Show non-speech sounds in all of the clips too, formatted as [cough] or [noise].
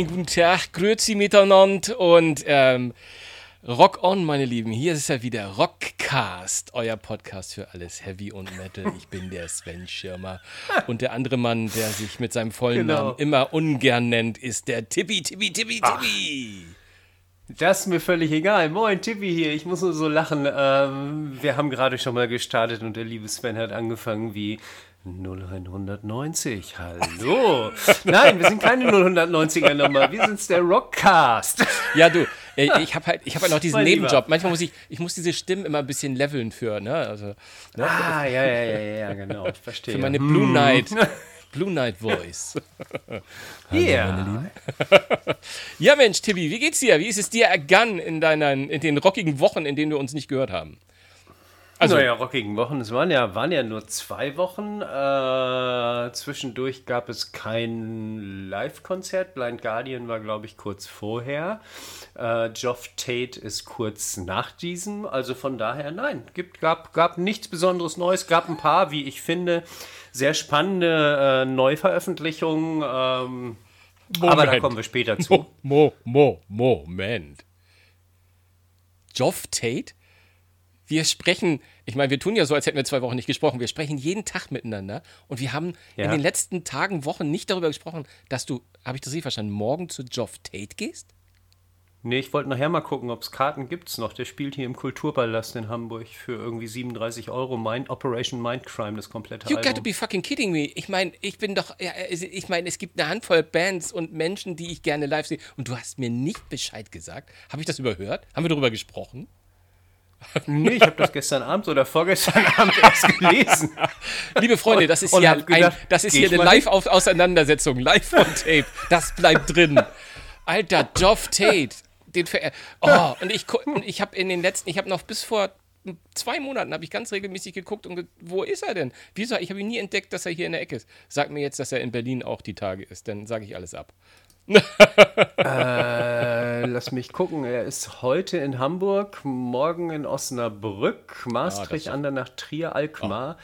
moin, guten Tag, grüezi miteinander und ähm, Rock on, meine Lieben. Hier ist ja wieder Rockcast, euer Podcast für alles Heavy und Metal. Ich bin der Sven Schirmer. Und der andere Mann, der sich mit seinem vollen Genau. Namen immer ungern nennt, ist der Tippi, Tippi, Tippi, Tippi. Das ist mir völlig egal. Moin, Tippi hier. Ich muss nur so lachen. Ähm, wir haben gerade schon mal gestartet und der liebe Sven hat angefangen wie 0190. Hallo. Nein, wir sind keine 090er Nummer. Wir sind's der Rockcast. Ja, du, ich habe halt, ich halt noch diesen Mein Lieber. Nebenjob. Manchmal muss ich, ich muss diese Stimmen immer ein bisschen leveln für, ne? Also, ne? Ah, ja, ja, ja, ja, genau. Ich verstehe. für meine Blue Night. [laughs] Blue Night Voice. Ja. [laughs] Ja, Mensch, Tippi, wie geht's dir? Wie ist es dir ergangen in, deinen, in den rockigen Wochen, in denen wir uns nicht gehört haben? Also, naja, rockigen Wochen. Es waren ja, waren ja nur zwei Wochen. Äh, zwischendurch gab es kein Live-Konzert. Blind Guardian war, glaube ich, kurz vorher. Äh, Geoff Tate ist kurz nach diesem. Also von daher, nein, gibt, gab, gab nichts Besonderes Neues. Gab ein paar, wie ich finde, sehr spannende äh, Neuveröffentlichungen. Ähm, aber da kommen wir später [laughs] zu. Mo, Mo, Mo, Moment. Geoff Tate? Wir sprechen, ich meine, wir tun ja so, als hätten wir zwei Wochen nicht gesprochen. Wir sprechen jeden Tag miteinander und wir haben in Ja. den letzten Tagen, Wochen nicht darüber gesprochen, dass du, habe ich das richtig verstanden, morgen zu Geoff Tate gehst? Nee, ich wollte nachher mal gucken, ob es Karten gibt's noch. Der spielt hier im Kulturpalast in Hamburg für irgendwie 37 Euro. Mind, Operation Mindcrime, das komplette You got to Album. be fucking kidding me. Ich meine, ich bin doch, ja, ich meine, es gibt eine Handvoll Bands und Menschen, die ich gerne live sehe. Und du hast mir nicht Bescheid gesagt. Habe ich das überhört? Haben wir darüber gesprochen? Nee, ich habe das gestern Abend oder vorgestern [laughs] Abend erst gelesen. Liebe Freunde, das ist Und gedacht, ein, das ist hier eine. Live-Auseinandersetzung, live on [laughs] Tape. Das bleibt drin. Alter, Geoff Tate. Den ver oh, und ich, ich habe in den letzten, ich habe noch bis vor zwei Monaten habe ich ganz regelmäßig geguckt und ge wo ist er denn? Wieso? Ich habe ihn nie entdeckt, dass er hier in der Ecke ist. Sag mir jetzt, dass er in Berlin auch die Tage ist, dann sage ich alles ab. [laughs] Äh, lass mich gucken. Er ist heute in Hamburg, morgen in Osnabrück, Maastricht, Ah, Andernach, Trier, Alkmaar,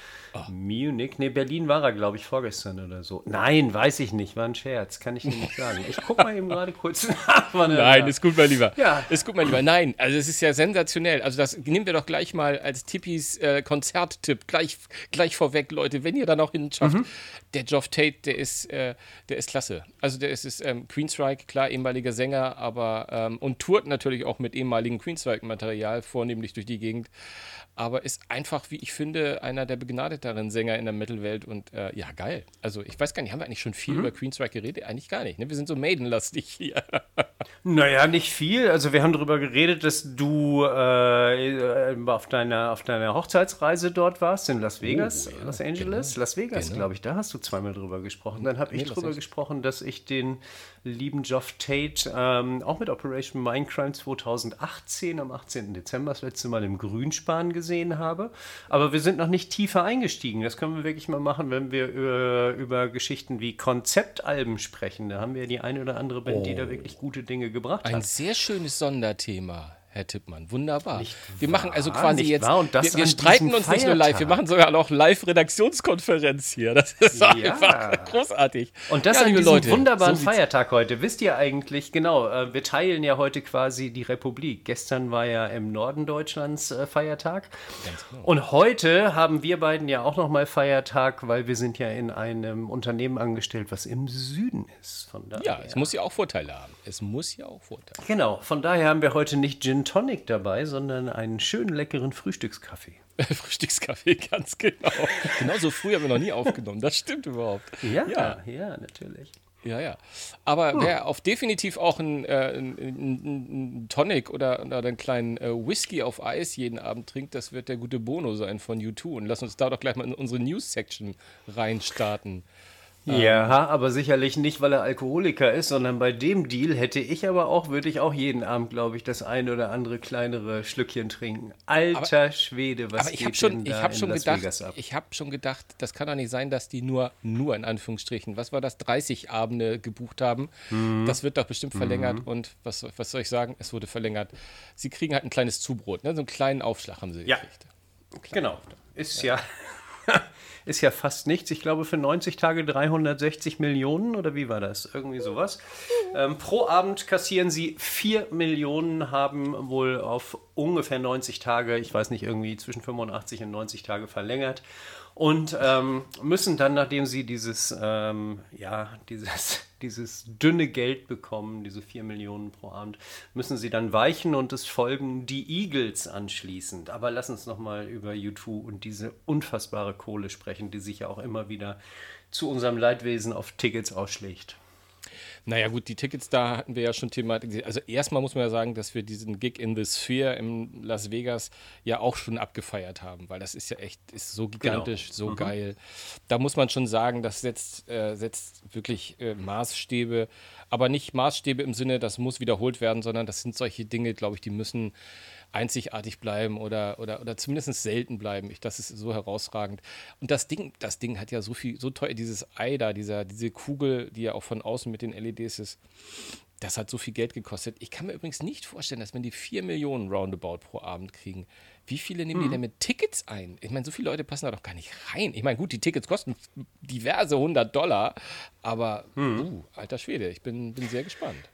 Munich. Nee, Berlin war er, glaube ich, vorgestern oder so. Nein, weiß ich nicht. War ein Scherz. Kann ich dir nicht [laughs] sagen. Ich gucke mal eben gerade kurz [laughs] nach. Nein, war. ist gut, mein Lieber. Ja. Ist gut, mein Lieber. Nein, also es ist ja sensationell. Also das nehmen wir doch gleich mal als Tippis äh, Konzerttipp gleich, gleich vorweg, Leute, wenn ihr da noch hinschafft. Mhm. Der Geoff Tate, der ist, äh, der ist klasse. Also der ist, ist ähm, Queensryche, klar, ehemaliger Sänger, aber ähm, und tourt natürlich auch mit ehemaligem Queensryche-Material, vornehmlich durch die Gegend. Aber ist einfach, wie ich finde, einer der begnadeteren Sänger in der Metal-Welt und äh, ja, geil. Also ich weiß gar nicht, haben wir eigentlich schon Mhm. viel über Queensryche geredet? Eigentlich gar nicht. Ne? Wir sind so Maiden-lastig hier. [laughs] Naja, nicht viel. Also wir haben darüber geredet, dass du äh, auf, deiner, auf deiner Hochzeitsreise dort warst in Las Vegas, Oh, ja, Los Angeles. Las Vegas, Genau. glaube ich, da hast du zweimal drüber gesprochen. Dann habe ich Nee, drüber gesprochen, dass ich den lieben Geoff Tate ähm, auch mit Operation Mindcrime 2018 am 18. Dezember das letzte Mal im Grünspan gesehen habe. Aber wir sind noch nicht tiefer eingestiegen. Das können wir wirklich mal machen, wenn wir über, über Geschichten wie Konzeptalben sprechen. Da haben wir die eine oder andere Band, die da wirklich gute Dinge gebracht Oh. Ein hat. sehr schönes Sonderthema, Herr Tippmann. Wunderbar. Nicht wir machen also quasi jetzt. wahr. Und das wir wir streiten uns nicht nur live, wir Feiertag. machen sogar noch Live-Redaktionskonferenz hier. Das ist Ja. einfach großartig. Und das ja, an diesem Leute, wunderbaren so Feiertag heute. Wisst ihr eigentlich, genau, äh, wir teilen ja heute quasi die Republik. Gestern war ja im Norden Deutschlands äh, Feiertag. genau. Und heute haben wir beiden ja auch nochmal Feiertag, weil wir sind ja in einem Unternehmen angestellt, was im Süden ist. Von daher. Ja, es muss ja auch Vorteile haben. Es muss ja auch Vorteile haben. Genau, von daher haben wir heute nicht Gin Tonic dabei, sondern einen schönen leckeren Frühstückskaffee. [laughs] Frühstückskaffee, ganz genau. [laughs] Genauso früh haben wir noch nie aufgenommen. Das stimmt überhaupt. Ja, Ja. ja, natürlich. Ja, ja. Aber wer auf definitiv auch einen äh, ein, ein, ein Tonic oder, oder einen kleinen äh, Whisky auf Eis jeden Abend trinkt, das wird der gute Bono sein von U2. Und lass uns da doch gleich mal in unsere News-Section reinstarten. Ja, aber sicherlich nicht, weil er Alkoholiker ist, sondern bei dem Deal hätte ich aber auch, würde ich auch jeden Abend, glaube ich, das ein oder andere kleinere Schlückchen trinken. Alter Schwede, was Aber ich geht schon, denn ich da hab in schon Las gedacht, Vegas ab? ich habe schon gedacht, das kann doch nicht sein, dass die nur, nur in Anführungsstrichen, was war das, 30 Abende gebucht haben. Mhm. Das wird doch bestimmt verlängert und was, was soll ich sagen? Es wurde verlängert. Sie kriegen halt ein kleines Zubrot, ne? so einen kleinen Aufschlag haben sie Ja. gekriegt. Genau, ist ja. [laughs] ist ja fast nichts. Ich glaube, für 90 Tage 360 Millionen oder wie war das? Irgendwie sowas. Ähm, pro Abend kassieren sie 4 Millionen, haben wohl auf ungefähr 90 Tage, ich weiß nicht, irgendwie zwischen 85 und 90 Tage verlängert und ähm, müssen dann, nachdem sie dieses, ähm, ja, dieses, [laughs] dieses dünne Geld bekommen, diese 4 Millionen pro Abend, müssen sie dann weichen und es folgen die Eagles anschließend. Aber lass uns nochmal über U2 und diese unfassbare Kohle sprechen, die sich ja auch immer wieder zu unserem Leidwesen auf Tickets ausschlägt. Naja, gut, die Tickets da hatten wir ja schon thematisiert. Also, erstmal muss man ja sagen, dass wir diesen Gig in the Sphere in Las Vegas ja auch schon abgefeiert haben, weil das ist ja echt, ist so genau. gigantisch, genau. so mhm. geil. Da muss man schon sagen, das setzt, äh, setzt wirklich äh, Maßstäbe, aber nicht Maßstäbe im Sinne, das muss wiederholt werden, sondern das sind solche Dinge, glaube ich, die müssen einzigartig bleiben oder, oder, oder zumindest selten bleiben. Ich, das ist so herausragend. Und das Ding, das Ding hat ja so viel, so teuer, dieses Ei da, dieser, diese Kugel, die ja auch von außen mit den LEDs ist, das hat so viel Geld gekostet. Ich kann mir übrigens nicht vorstellen, dass wenn die 4 Millionen Roundabout pro Abend kriegen, wie viele nehmen hm. die denn mit Tickets ein? Ich meine, so viele Leute passen da doch gar nicht rein. Ich meine, gut, die Tickets kosten diverse 100 Dollar, aber, hm. uh, alter Schwede, ich bin, bin sehr gespannt.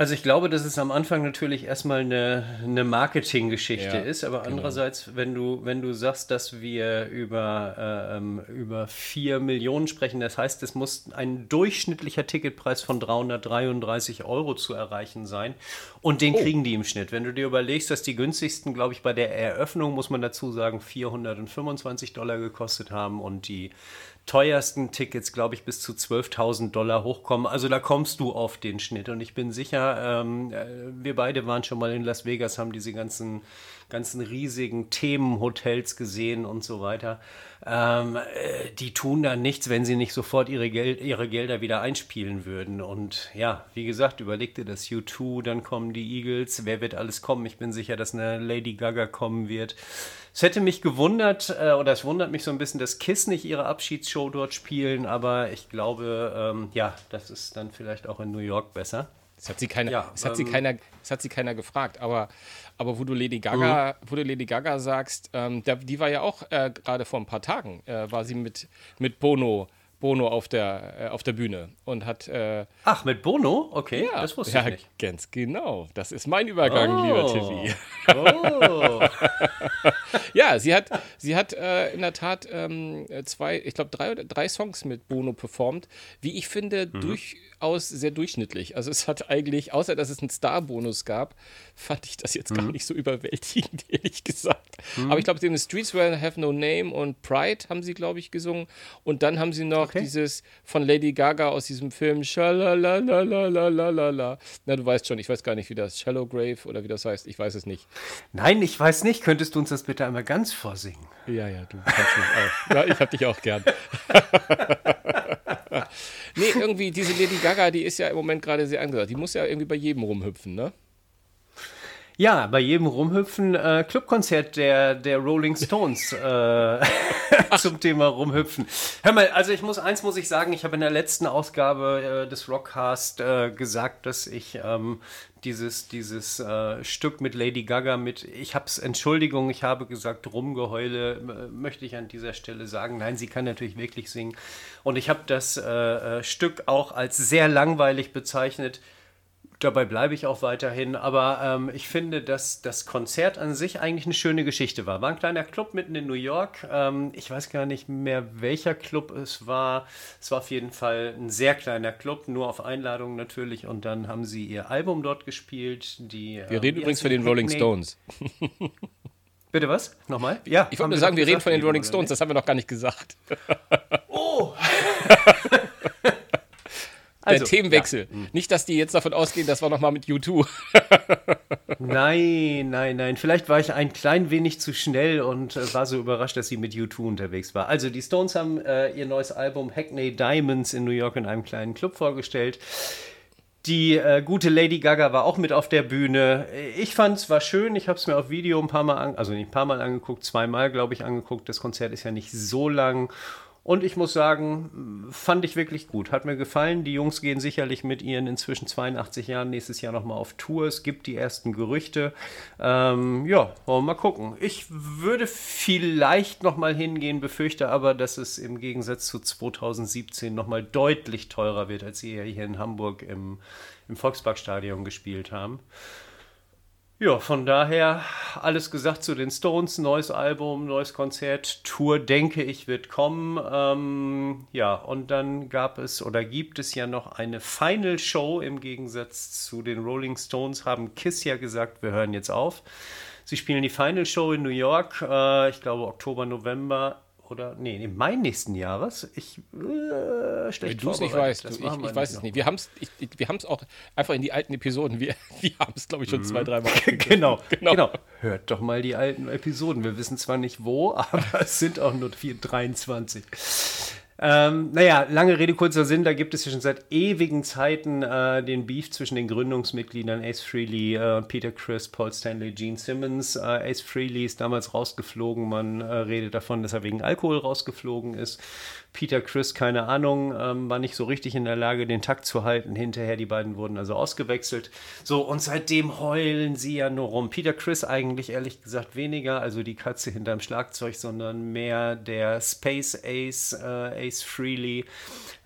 Also ich glaube, dass es am Anfang natürlich erstmal eine, eine Marketinggeschichte ja, ist, aber genau. andererseits, wenn du, wenn du sagst, dass wir über, äh, ähm, über 4 Millionen sprechen, das heißt, es muss ein durchschnittlicher Ticketpreis von 333 Euro zu erreichen sein und den oh. kriegen die im Schnitt. Wenn du dir überlegst, dass die günstigsten, glaube ich, bei der Eröffnung, muss man dazu sagen, 425 Dollar gekostet haben und die teuersten Tickets, glaube ich, bis zu 12.000 Dollar hochkommen. Also da kommst du auf den Schnitt. Und ich bin sicher, ähm, äh, wir beide waren schon mal in Las Vegas, haben diese ganzen, ganzen riesigen Themenhotels gesehen und so weiter. Ähm, äh, die tun da nichts, wenn sie nicht sofort ihre, Geld, ihre Gelder wieder einspielen würden. Und ja, wie gesagt, überleg dir das U2, dann kommen die Eagles. Wer wird alles kommen? Ich bin sicher, dass eine Lady Gaga kommen wird. Es hätte mich gewundert, äh, oder es wundert mich so ein bisschen, dass Kiss nicht ihre Abschiedsshow dort spielen, aber ich glaube, ähm, ja, das ist dann vielleicht auch in New York besser. Das hat sie keiner, ja, das hat ähm, sie keiner, das hat sie keiner gefragt. Aber, aber wo du Lady Gaga, mhm. wo du Lady Gaga sagst, ähm, der, die war ja auch äh, gerade vor ein paar Tagen, äh, war sie mit, mit Bono Bono auf der, äh, auf der Bühne und hat. Äh, Ach, mit Bono? Okay, ja, das wusste ja, ich nicht. Ganz genau. Das ist mein Übergang, oh. lieber Tiffy. Oh. [laughs] ja, sie hat, sie hat äh, in der Tat ähm, zwei, ich glaube, drei, drei Songs mit Bono performt, wie ich finde, mhm. Durchaus sehr durchschnittlich. Also es hat eigentlich, außer dass es einen Star-Bonus gab, fand ich das jetzt mhm. gar nicht so überwältigend, [laughs] ehrlich gesagt. Mhm. Aber ich glaube, sie haben Streets Will Have No Name und Pride haben sie, glaube ich, gesungen. Und dann haben sie noch okay. dieses von Lady Gaga aus diesem Film Shalalalalala. Na, du weißt schon, ich weiß gar nicht, wie das Shallow Grave oder wie das heißt. Ich weiß es nicht. Nein, ich weiß nicht. Könntest du uns das bitte einmal ganz vorsingen? Ja, ja, du kannst mich auch. Ja, ich hab dich auch gern. [laughs] nee, irgendwie diese Lady Gaga, die ist ja im Moment gerade sehr angesagt. Die muss ja irgendwie bei jedem rumhüpfen, ne? Ja, bei jedem Rumhüpfen äh, Clubkonzert der, der Rolling Stones äh, [laughs] zum Thema Rumhüpfen. Hör mal, also ich muss eins muss ich sagen, ich habe in der letzten Ausgabe äh, des Rockcast äh, gesagt, dass ich ähm, dieses, dieses äh, Stück mit Lady Gaga mit, ich habe es, Entschuldigung, ich habe gesagt, Rumgeheule, möchte ich an dieser Stelle sagen. Nein, sie kann natürlich wirklich singen. Und ich habe das äh, Stück auch als sehr langweilig bezeichnet dabei bleibe ich auch weiterhin. Aber ähm, ich finde, dass das Konzert an sich eigentlich eine schöne Geschichte war. War ein kleiner Club mitten in New York. Ähm, ich weiß gar nicht mehr, welcher Club es war. Es war auf jeden Fall ein sehr kleiner Club, nur auf Einladung natürlich. Und dann haben sie ihr Album dort gespielt. Die, wir ähm, reden übrigens von den Rolling Stones. [laughs] Bitte was? Nochmal? Ja. Ich wollte nur sagen, wir reden von den Rolling Stones. Das haben wir noch gar nicht gesagt. Oh! [laughs] Also, der Themenwechsel. Ja. Hm. Nicht, dass die jetzt davon ausgehen, das war nochmal mit U2. nein, nein, nein. Vielleicht war ich ein klein wenig zu schnell und äh, war so überrascht, dass sie mit U2 unterwegs war. Also, die Stones haben äh, ihr neues Album Hackney Diamonds in New York in einem kleinen Club vorgestellt. Die äh, gute Lady Gaga war auch mit auf der Bühne. Ich fand es war schön. Ich habe es mir auf Video ein paar Mal, also nicht ein paar Mal angeguckt, zweimal glaube ich angeguckt. Das Konzert ist ja nicht so lang Und ich muss sagen, fand ich wirklich gut. Hat mir gefallen. Die Jungs gehen sicherlich mit ihren inzwischen 82 Jahren nächstes Jahr nochmal auf Tour. Es gibt die ersten Gerüchte. Ähm, ja, wollen wir mal gucken. Ich würde vielleicht nochmal hingehen, befürchte aber, dass es im Gegensatz zu 2017 nochmal deutlich teurer wird, als sie hier in Hamburg im, im Volksparkstadion gespielt haben. Ja, von daher alles gesagt zu den Stones, neues Album, neues Konzert, Tour, denke ich, wird kommen. Ähm, ja, und dann gab es oder gibt es ja noch eine Final Show im Gegensatz zu den Rolling Stones, haben Kiss ja gesagt, wir hören jetzt auf. Sie spielen die Final Show in New York, äh, ich glaube Oktober, November oder nee, im Mai nächsten Jahres. Ich äh, schlecht du es nicht weißt, du, ich, ich weiß es nicht. Wir haben es wir auch einfach in die alten Episoden. Wir, [laughs] wir haben es glaube ich schon mhm. zwei, drei Mal. genau, [laughs] genau, genau. Hört doch mal die alten Episoden. Wir wissen zwar nicht wo, [laughs] aber es sind auch nur 4, 23. Ähm, naja, lange Rede, kurzer Sinn, da gibt es ja schon seit ewigen Zeiten äh, den Beef zwischen den Gründungsmitgliedern Ace Frehley, äh, Peter Chris, Paul Stanley, Gene Simmons. Äh, Ace Frehley ist damals rausgeflogen, man äh, redet davon, dass er wegen Alkohol rausgeflogen ist. Peter Chris, keine Ahnung, ähm, war nicht so richtig in der Lage, den Takt zu halten. Hinterher, die beiden wurden also ausgewechselt. So, und seitdem heulen sie ja nur rum. Peter Chris eigentlich ehrlich gesagt weniger, also die Katze hinterm Schlagzeug, sondern mehr der Space Ace, äh, Ace Freely,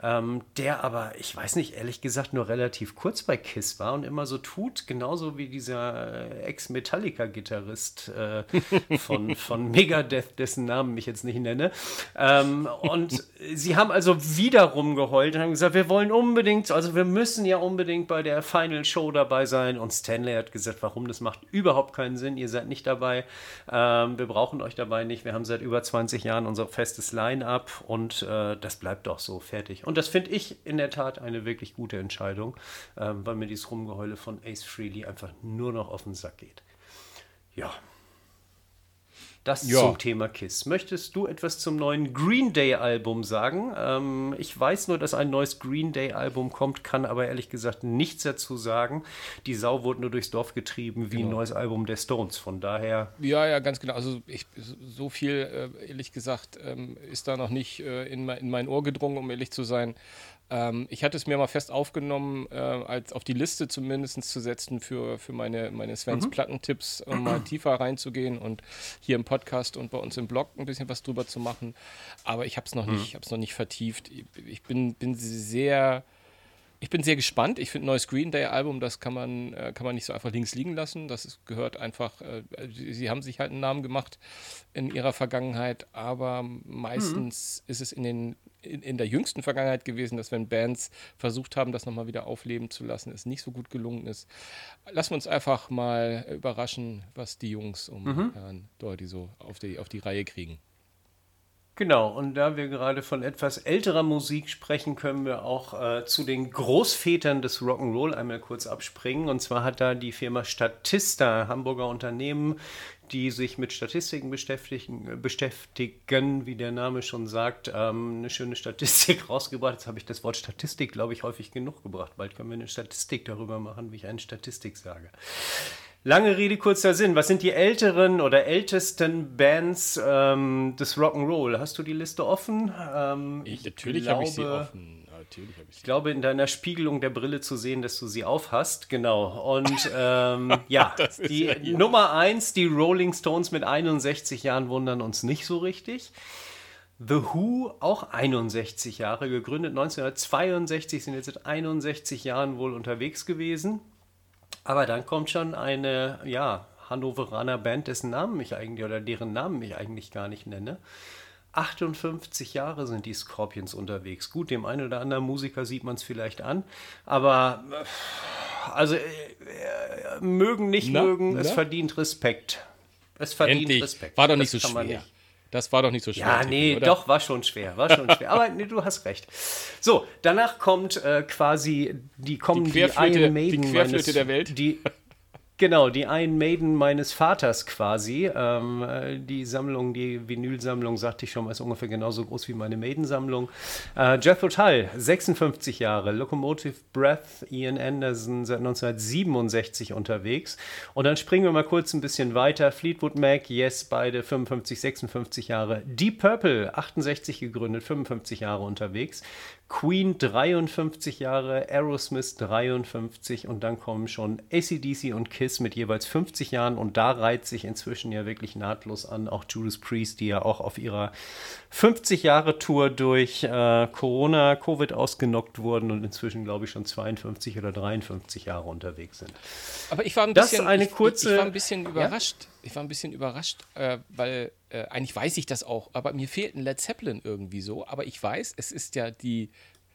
ähm, der aber, ich weiß nicht, ehrlich gesagt, nur relativ kurz bei Kiss war und immer so tut, genauso wie dieser äh, Ex-Metallica-Gitarrist äh, von, von [laughs] Megadeth, dessen Namen ich jetzt nicht nenne. Ähm, und sie haben also wieder rumgeheult und haben gesagt, wir wollen unbedingt, also wir müssen ja unbedingt bei der Final Show dabei sein. Und Stanley hat gesagt, warum, das macht überhaupt keinen Sinn, ihr seid nicht dabei, ähm, wir brauchen euch dabei nicht, wir haben seit über 20 Jahren unser festes Line-up und äh, das bleibt doch so fertig. Und das finde ich in der Tat eine wirklich gute Entscheidung, ähm, weil mir dieses Rumgeheule von Ace Freely einfach nur noch auf den Sack geht. Ja. Das ja. zum Thema Kiss. Möchtest du etwas zum neuen Green Day Album sagen? Ähm, ich weiß nur, dass ein neues Green Day Album kommt, kann aber ehrlich gesagt nichts dazu sagen. Die Sau wurde nur durchs Dorf getrieben wie genau. ein neues Album der Stones. Von daher. Ja, ja, ganz genau. Also ich, so viel, äh, ehrlich gesagt, ähm, ist da noch nicht äh, in, in mein Ohr gedrungen, um ehrlich zu sein. Ähm, ich hatte es mir mal fest aufgenommen, äh, als auf die Liste zumindest zu setzen für, für meine, meine Svens mhm. Plattentipps, um mal [clears throat] tiefer reinzugehen und hier im Podcast und bei uns im Blog ein bisschen was drüber zu machen. Aber ich habe es noch, mhm. nicht, noch nicht vertieft. Ich, bin, bin sehr ich bin sehr gespannt. Ich finde, neues Green Day-Album, das kann man, äh, kann man nicht so einfach links liegen lassen. Das ist, gehört einfach, äh, sie haben sich halt einen Namen gemacht in ihrer Vergangenheit, aber meistens mhm. ist es in, den, in, in, der jüngsten Vergangenheit gewesen, dass wenn Bands versucht haben, das nochmal wieder aufleben zu lassen, es nicht so gut gelungen ist. Lassen wir uns einfach mal überraschen, was die Jungs um mhm. Herrn Doherty so auf die, auf die Reihe kriegen. Genau, und da wir gerade von etwas älterer Musik sprechen, können wir auch äh, zu den Großvätern des Rock'n'Roll einmal kurz abspringen. Und zwar hat da die Firma Statista, Hamburger Unternehmen, die sich mit Statistiken beschäftigen, beschäftigen wie der Name schon sagt, ähm, eine schöne Statistik [laughs] rausgebracht. Jetzt habe ich das Wort Statistik, glaube ich, häufig genug gebracht. Bald können wir eine Statistik darüber machen, wie ich eine Statistik sage. Lange Rede, kurzer Sinn. Was sind die älteren oder ältesten Bands ähm, des Rock'n'Roll? Hast du die Liste offen? Ähm, ich, natürlich habe ich sie offen. Natürlich ich, ich glaube, in deiner Spiegelung der Brille zu sehen, dass du sie aufhast. Genau. Und ähm, [laughs] ja, die ja Nummer 1, die Rolling Stones mit 61 Jahren wundern uns nicht so richtig. The Who, auch 61 Jahre, gegründet 1962, sind jetzt seit 61 Jahren wohl unterwegs gewesen. Aber dann kommt schon eine, ja, Hannoveraner Band, dessen Namen ich eigentlich oder deren Namen ich eigentlich gar nicht nenne. 58 Jahre sind die Scorpions unterwegs. Gut, dem einen oder anderen Musiker sieht man es vielleicht an, aber also äh, äh, mögen, nicht na, mögen, na? es verdient Respekt. Es verdient Endlich. Respekt. War doch nicht das so schwer. Das war doch nicht so schwer. Ja, nee, oder? doch, war schon schwer. War schon schwer. Aber nee, du hast recht. So, danach kommt äh, quasi, die kommen die, Querflöte, die Iron Maiden. Die Querflöte meines, der Welt. Die, [laughs] Genau, die Iron Maiden meines Vaters quasi. Ähm, äh, die Sammlung, die Vinylsammlung, sagte ich schon mal, ist ungefähr genauso groß wie meine Maiden-Sammlung. Äh, Jethro Tull, 56 Jahre. Locomotive Breath, Ian Anderson, seit 1967 unterwegs. Und dann springen wir mal kurz ein bisschen weiter. Fleetwood Mac, yes, beide 55, 56 Jahre. Deep Purple, 68 gegründet, 55 Jahre unterwegs. Queen 53 Jahre, Aerosmith 53 und dann kommen schon ACDC und Kiss mit jeweils 50 Jahren und da reiht sich inzwischen ja wirklich nahtlos an, auch Judas Priest, die ja auch auf ihrer 50 Jahre Tour durch äh, Corona, Covid ausgenockt wurden und inzwischen glaube ich schon 52 oder 53 Jahre unterwegs sind. Aber ich war ein bisschen, eine kurze, ich, ich war ein bisschen überrascht. Ja? Ich war ein bisschen überrascht, äh, weil äh, eigentlich weiß ich das auch, aber mir fehlt ein Led Zeppelin irgendwie so. Aber ich weiß, es ist ja die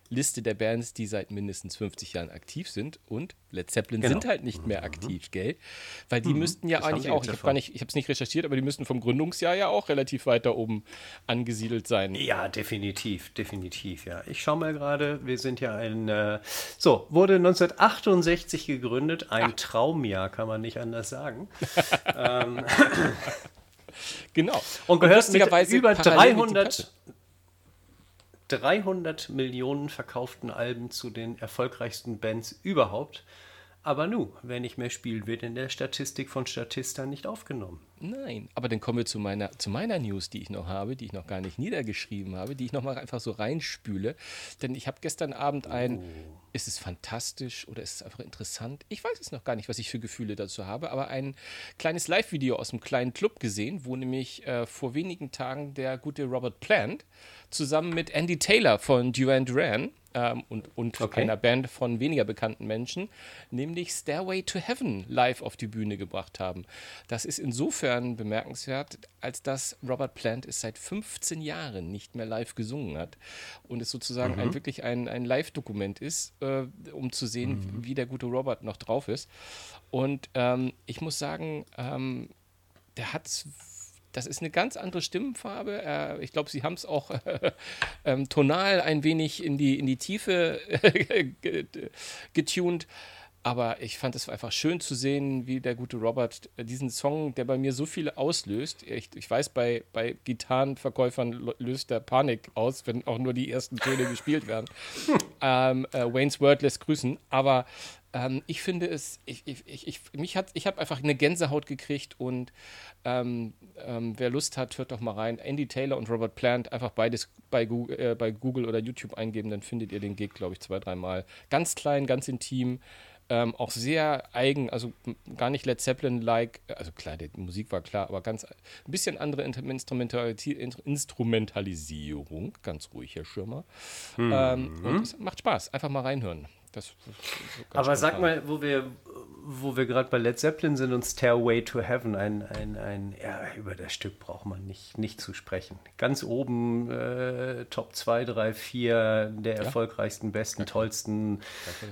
Liste der Bands, die seit mindestens 50 Jahren aktiv sind und Led Zeppelin genau. sind halt nicht mehr aktiv, mhm. gell? Weil die mhm. müssten ja das eigentlich auch, ich habe nicht, ich habe es nicht recherchiert, aber die müssten vom Gründungsjahr ja auch relativ weit da oben angesiedelt sein. Ja, definitiv, definitiv, ja. Ich schaue mal gerade, wir sind ja ein, äh, so, wurde 1968 gegründet, ein Ach. Traumjahr, kann man nicht anders sagen. [laughs] ähm, Genau. Und gehört und mit über 300, 300 Millionen verkauften Alben zu den erfolgreichsten Bands überhaupt. Aber nu, wer nicht mehr spielt, wird in der Statistik von Statista nicht aufgenommen. Nein, aber dann kommen wir zu meiner, zu meiner News, die ich noch habe, die ich noch gar nicht niedergeschrieben habe, die ich noch mal einfach so reinspüle. Denn ich habe gestern Abend ein, oh. ist es fantastisch oder ist es einfach interessant? Ich weiß es noch gar nicht, was ich für Gefühle dazu habe, aber ein kleines Live-Video aus einem kleinen Club gesehen, wo nämlich äh, vor wenigen Tagen der gute Robert Plant zusammen mit Andy Taylor von Duran Duran ähm, und, und okay. einer Band von weniger bekannten Menschen, nämlich Stairway to Heaven live auf die Bühne gebracht haben. Das ist insofern bemerkenswert, als dass Robert Plant es seit 15 Jahren nicht mehr live gesungen hat und es sozusagen mhm. ein, wirklich ein, ein Live-Dokument ist, äh, um zu sehen, mhm. wie der gute Robert noch drauf ist. Und ähm, ich muss sagen, ähm, der hat es das ist eine ganz andere Stimmenfarbe. Äh, ich glaube, sie haben es auch äh, [laughs] äh, tonal ein wenig in die, in die Tiefe [laughs] getuned. Aber ich fand es einfach schön zu sehen, wie der gute Robert diesen Song, der bei mir so viele auslöst. Ich, ich weiß, bei, bei Gitarrenverkäufern löst der Panik aus, wenn auch nur die ersten Töne gespielt werden. [laughs] ähm, äh, Wayne's Word lässt grüßen. Aber ähm, ich finde es, ich, ich, ich, mich hat, ich habe einfach eine Gänsehaut gekriegt und ähm, ähm, wer Lust hat, hört doch mal rein. Andy Taylor und Robert Plant, einfach beides bei Google, äh, bei Google oder YouTube eingeben, dann findet ihr den Gig, glaube ich, zwei, dreimal. Ganz klein, ganz intim. Ähm, auch sehr eigen, also gar nicht Led Zeppelin-like, also klar, die Musik war klar, aber ganz ein bisschen andere Instrumentalisierung, ganz ruhig, Herr Schirmer. Mhm. Ähm, und es macht Spaß, einfach mal reinhören. Das, das Aber sag mal, wo wir, wo wir gerade bei Led Zeppelin sind und Stairway to Heaven, ein, ein, ein, ja, über das Stück braucht man nicht, nicht zu sprechen. Ganz oben äh, Top 2, 3, 4 der ja. erfolgreichsten, besten, okay. tollsten,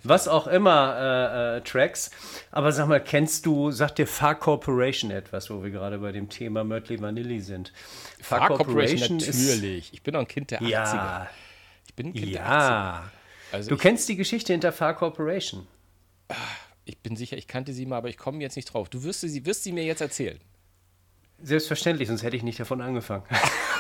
was auch immer äh, äh, Tracks. Aber sag mal, kennst du, sagt dir Far Corporation etwas, wo wir gerade bei dem Thema Mötley Vanilli sind? Far, Far Corporation, Corporation natürlich. ich bin auch ein Kind der 80er. Ja. Ich bin ein Kind ja. der 80er. Also du kennst die Geschichte hinter Far Corporation. Ich bin sicher, ich kannte sie mal, aber ich komme jetzt nicht drauf. Du wirst sie, wirst sie mir jetzt erzählen. Selbstverständlich, sonst hätte ich nicht davon angefangen.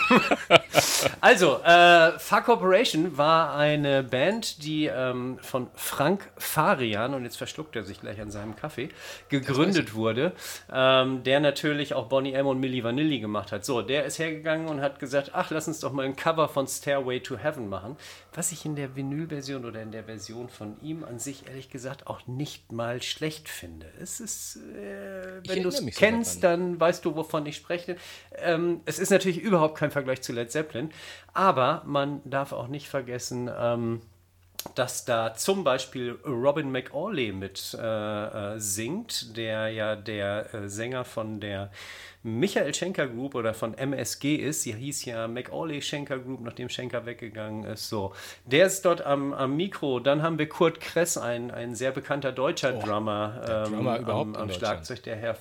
[laughs] also, äh, Far Corporation war eine Band, die ähm, von Frank Farian, und jetzt verschluckt er sich gleich an seinem Kaffee, gegründet wurde, ähm, der natürlich auch Bonnie M. und Milli Vanilli gemacht hat. So, der ist hergegangen und hat gesagt, ach, lass uns doch mal ein Cover von Stairway to Heaven machen, was ich in der Vinyl-Version oder in der Version von ihm an sich ehrlich gesagt auch nicht mal schlecht finde. Es ist, äh, wenn du es kennst, dann weißt du, wovon ich spreche. Ähm, es ist natürlich überhaupt kein Vergleich zu Led Zeppelin. Aber man darf auch nicht vergessen, ähm, dass da zum Beispiel Robin McAuley mit äh, äh, singt, der ja der äh, Sänger von der Michael Schenker Group oder von MSG ist. Sie hieß ja McAuley Schenker Group, nachdem Schenker weggegangen ist. So, der ist dort am, am Mikro. Dann haben wir Kurt Kress, ein, ein sehr bekannter deutscher oh, Drummer, ähm, Drummer am, am Schlagzeug, der Herr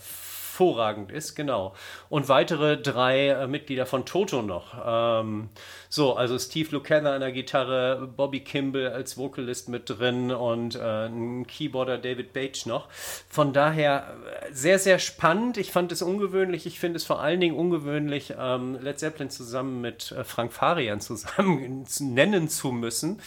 hervorragend ist, genau. Und weitere drei äh, Mitglieder von Toto noch. Ähm, so, also Steve Lukather an der Gitarre, Bobby Kimball als Vocalist mit drin und äh, ein Keyboarder David Bage noch. Von daher äh, sehr, sehr spannend. Ich fand es ungewöhnlich. Ich finde es vor allen Dingen ungewöhnlich, ähm, Led Zeppelin zusammen mit äh, Frank Farian zusammen [laughs] nennen zu müssen.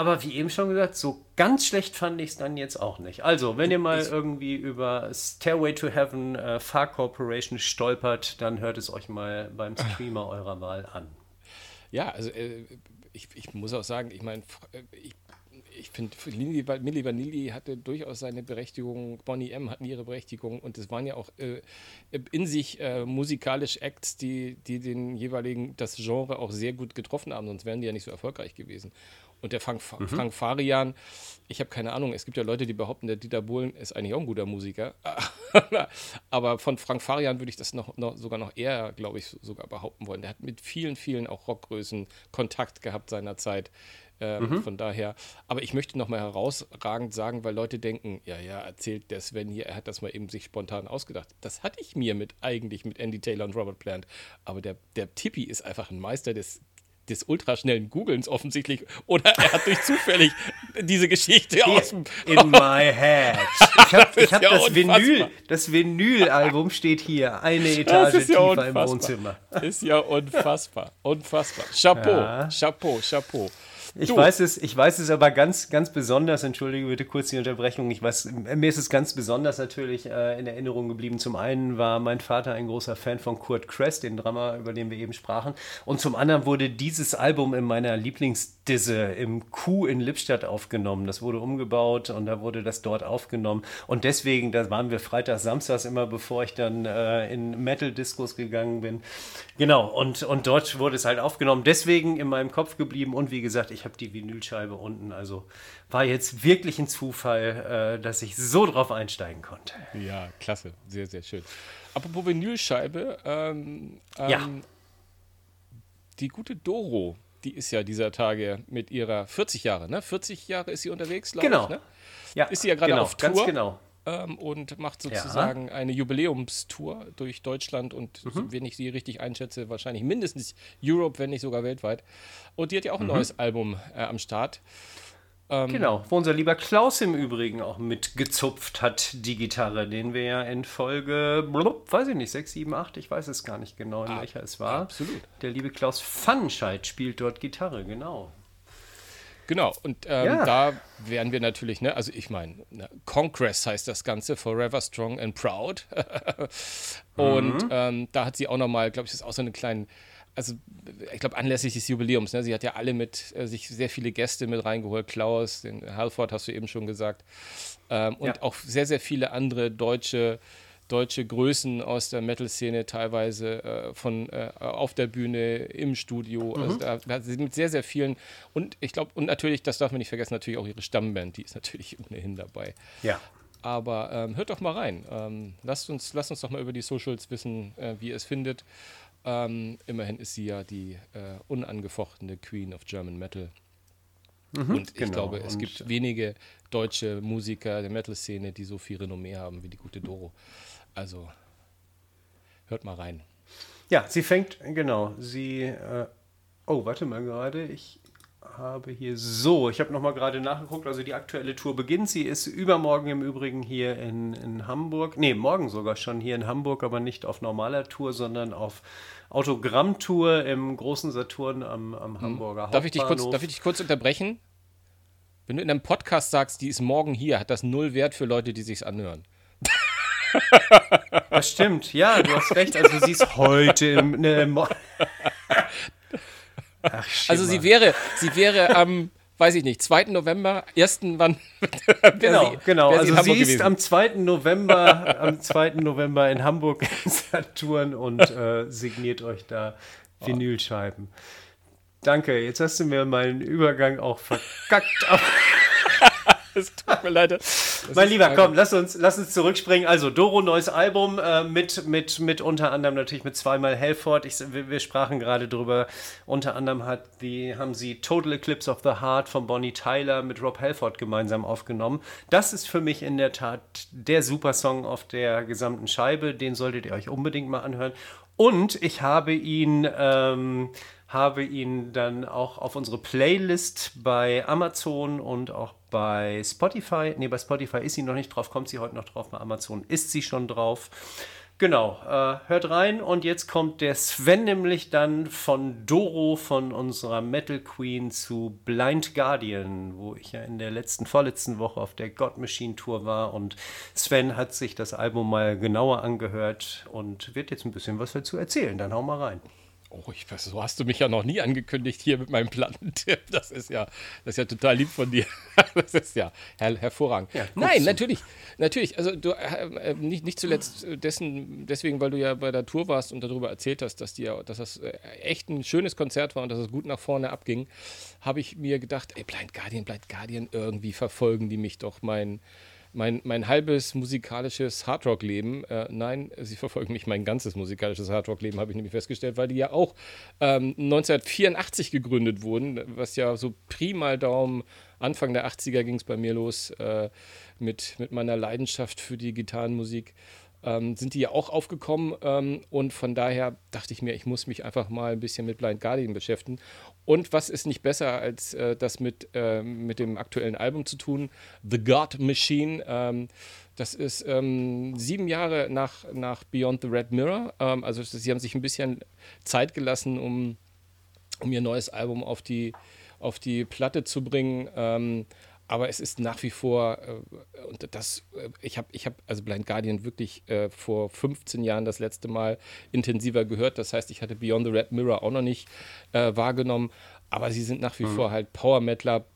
Aber wie eben schon gesagt, so ganz schlecht fand ich es dann jetzt auch nicht. Also, wenn ihr mal irgendwie über Stairway to Heaven äh, Far Corporation stolpert, dann hört es euch mal beim Streamer eurer Wahl an. Ja, also äh, ich, ich, muss auch sagen, ich meine, äh, ich, ich finde, Milli Vanilli hatte durchaus seine Berechtigung, Bonnie M. hatten ihre Berechtigung und es waren ja auch äh, in sich äh, musikalisch Acts, die, die den jeweiligen, das Genre auch sehr gut getroffen haben, sonst wären die ja nicht so erfolgreich gewesen. Und der Frank, mhm. Frank Farian, ich habe keine Ahnung, es gibt ja Leute, die behaupten, der Dieter Bohlen ist eigentlich auch ein guter Musiker. [laughs] Aber von Frank Farian würde ich das noch, noch sogar noch eher, glaube ich, sogar behaupten wollen. Der hat mit vielen, vielen auch Rockgrößen Kontakt gehabt seinerzeit. Ähm, mhm. Von daher, aber ich möchte nochmal herausragend sagen, weil Leute denken, ja, ja, erzählt der Sven hier, er hat das mal eben sich spontan ausgedacht. Das hatte ich mir mit eigentlich mit Andy Taylor und Robert Plant. Aber der, der Tippi ist einfach ein Meister des des ultraschnellen Googlens offensichtlich. Oder er hat durch zufällig diese Geschichte aus dem. In my head. Ich habe hab ja das Vinyl, das Vinyl-Album steht hier, eine Etage tiefer ja im Wohnzimmer. Ist ja unfassbar. Unfassbar. Chapeau, ja. Chapeau, Chapeau. Ich weiß es, ich weiß es aber ganz, ganz besonders, entschuldige bitte kurz die Unterbrechung, ich weiß, mir ist es ganz besonders natürlich äh, in Erinnerung geblieben. Zum einen war mein Vater ein großer Fan von Kurt Kress, den Drummer, über den wir eben sprachen. Und zum anderen wurde dieses Album in meiner Lieblingsdisse im Q in Lippstadt aufgenommen. Das wurde umgebaut und da wurde das dort aufgenommen. Und deswegen, da waren wir Freitags, Samstags immer, bevor ich dann äh, in Metal-Discos gegangen bin. Genau, und, und dort wurde es halt aufgenommen. Deswegen in meinem Kopf geblieben und wie gesagt, ich habe die Vinylscheibe unten. Also war jetzt wirklich ein Zufall, äh, dass ich so drauf einsteigen konnte. Ja, klasse, sehr, sehr schön. Apropos Vinylscheibe, ähm, ähm, ja. die gute Doro, die ist ja dieser Tage mit ihrer 40 Jahre, ne? 40 Jahre ist sie unterwegs, glaube genau. ich, ne? Ja, ist sie ja gerade genau, auf Tour. Ganz genau ähm, und macht sozusagen ja. eine Jubiläumstour durch Deutschland und, mhm. wenn ich sie richtig einschätze, wahrscheinlich mindestens Europe, wenn nicht sogar weltweit. Und die hat ja auch ein mhm. neues Album äh, am Start. Ähm, genau, wo unser lieber Klaus im Übrigen auch mitgezupft hat, die Gitarre, den wir ja in Folge, blub, weiß ich nicht, 6, 7, 8, ich weiß es gar nicht genau, in ah, welcher es war. Absolut. Der liebe Klaus Pfannenscheid spielt dort Gitarre, genau. Genau, und ähm, ja. da wären wir natürlich, ne, also ich meine, ne, Congress heißt das Ganze, Forever Strong and Proud. [laughs] und mhm. ähm, da hat sie auch nochmal, glaube ich, das ist auch so eine kleine, also ich glaube anlässlich des Jubiläums, ne, sie hat ja alle mit, äh, sich sehr viele Gäste mit reingeholt, Klaus, den Halford hast du eben schon gesagt, ähm, und ja. auch sehr, sehr viele andere deutsche deutsche Größen aus der Metal-Szene teilweise äh, von äh, auf der Bühne, im Studio. Mhm. Also da, da sind mit sehr, sehr vielen. Und ich glaube, und natürlich, das darf man nicht vergessen, natürlich auch ihre Stammband, die ist natürlich [laughs] ohnehin dabei. Ja. Aber ähm, hört doch mal rein. Ähm, lasst, uns, lasst uns doch mal über die Socials wissen, äh, wie ihr es findet. Ähm, immerhin ist sie ja die äh, unangefochtene Queen of German Metal. Mhm, und ich genau. glaube, es und gibt wenige deutsche Musiker der Metal-Szene, die so viel Renommee haben wie die gute Doro. Also hört mal rein. Ja, sie fängt, genau, sie, äh, oh, warte mal gerade, ich habe hier so, ich habe nochmal gerade nachgeguckt, also die aktuelle Tour beginnt. Sie ist übermorgen im Übrigen hier in, in Hamburg, nee, morgen sogar schon hier in Hamburg, aber nicht auf normaler Tour, sondern auf Autogrammtour im großen Saturn am, am hm. Hamburger darf Ich dich kurz, darf ich dich kurz unterbrechen? Wenn du in einem Podcast sagst, die ist morgen hier, hat das null Wert für Leute, die sich's anhören. Das stimmt, ja, du hast recht. Also sie ist heute im. Ne, Ach, also sie wäre, sie wäre am, weiß ich nicht, 2. November, 1. wann? [laughs] genau, sie, genau. Also sie, sie ist am 2. November, am 2. November in Hamburg in Saturn und äh, signiert euch da Vinylscheiben. Danke, jetzt hast du mir meinen Übergang auch verkackt. [laughs] [laughs] es tut mir leid. mein Lieber, komm, lass uns, lass uns zurückspringen. Also, Doro, neues Album äh, mit, mit, mit unter anderem natürlich mit zweimal Helford. Ich, wir, wir, sprachen gerade drüber. Unter anderem hat die, haben sie Total Eclipse of the Heart von Bonnie Tyler mit Rob Helford gemeinsam aufgenommen. Das ist für mich in der Tat der Supersong auf der gesamten Scheibe. Den solltet ihr euch unbedingt mal anhören. Und ich habe ihn. Ähm, habe ihn dann auch auf unsere Playlist bei Amazon und auch bei Spotify. Ne, bei Spotify ist sie noch nicht drauf, kommt sie heute noch drauf. Bei Amazon ist sie schon drauf. Genau, äh, hört rein und jetzt kommt der Sven nämlich dann von Doro, von unserer Metal Queen zu Blind Guardian, wo ich ja in der letzten, vorletzten Woche auf der God Machine Tour war und Sven hat sich das Album mal genauer angehört und wird jetzt ein bisschen was dazu erzählen. Dann hau mal rein. Oh, ich so hast du mich ja noch nie angekündigt hier mit meinem Plattentipp. [laughs] Das ist ja, das ist ja total lieb von dir. [laughs] Das ist ja her hervorragend. Ja, Nein, natürlich, natürlich. Also du äh, äh, nicht, nicht zuletzt dessen, deswegen, weil du ja bei der Tour warst und darüber erzählt hast, dass dir, dass das äh, echt ein schönes Konzert war und dass es gut nach vorne abging, habe ich mir gedacht, ey, Blind Guardian, Blind Guardian, irgendwie verfolgen die mich doch mein mein, mein halbes musikalisches Hardrock-Leben. Äh, nein, sie verfolgen mich mein ganzes musikalisches Hardrock-Leben, habe ich nämlich festgestellt, weil die ja auch ähm, 1984 gegründet wurden, was ja so prima Daumen Anfang der 80er ging es bei mir los äh, mit, mit meiner Leidenschaft für die Gitarrenmusik ähm, sind die ja auch aufgekommen ähm, und von daher dachte ich mir, ich muss mich einfach mal ein bisschen mit Blind Guardian beschäftigen. Und was ist nicht besser, als äh, das mit, äh, mit dem aktuellen Album zu tun? The God Machine. Ähm, das ist ähm, sieben Jahre nach, nach Beyond the Red Mirror. Ähm, also sie haben sich ein bisschen Zeit gelassen, um, um ihr neues Album auf die, auf die Platte zu bringen. Aber es ist nach wie vor, äh, und das, äh, ich habe, ich hab also Blind Guardian wirklich äh, vor 15 Jahren das letzte Mal intensiver gehört. Das heißt, ich hatte Beyond the Red Mirror auch noch nicht äh, wahrgenommen, aber sie sind nach wie mhm. vor halt Power Metaler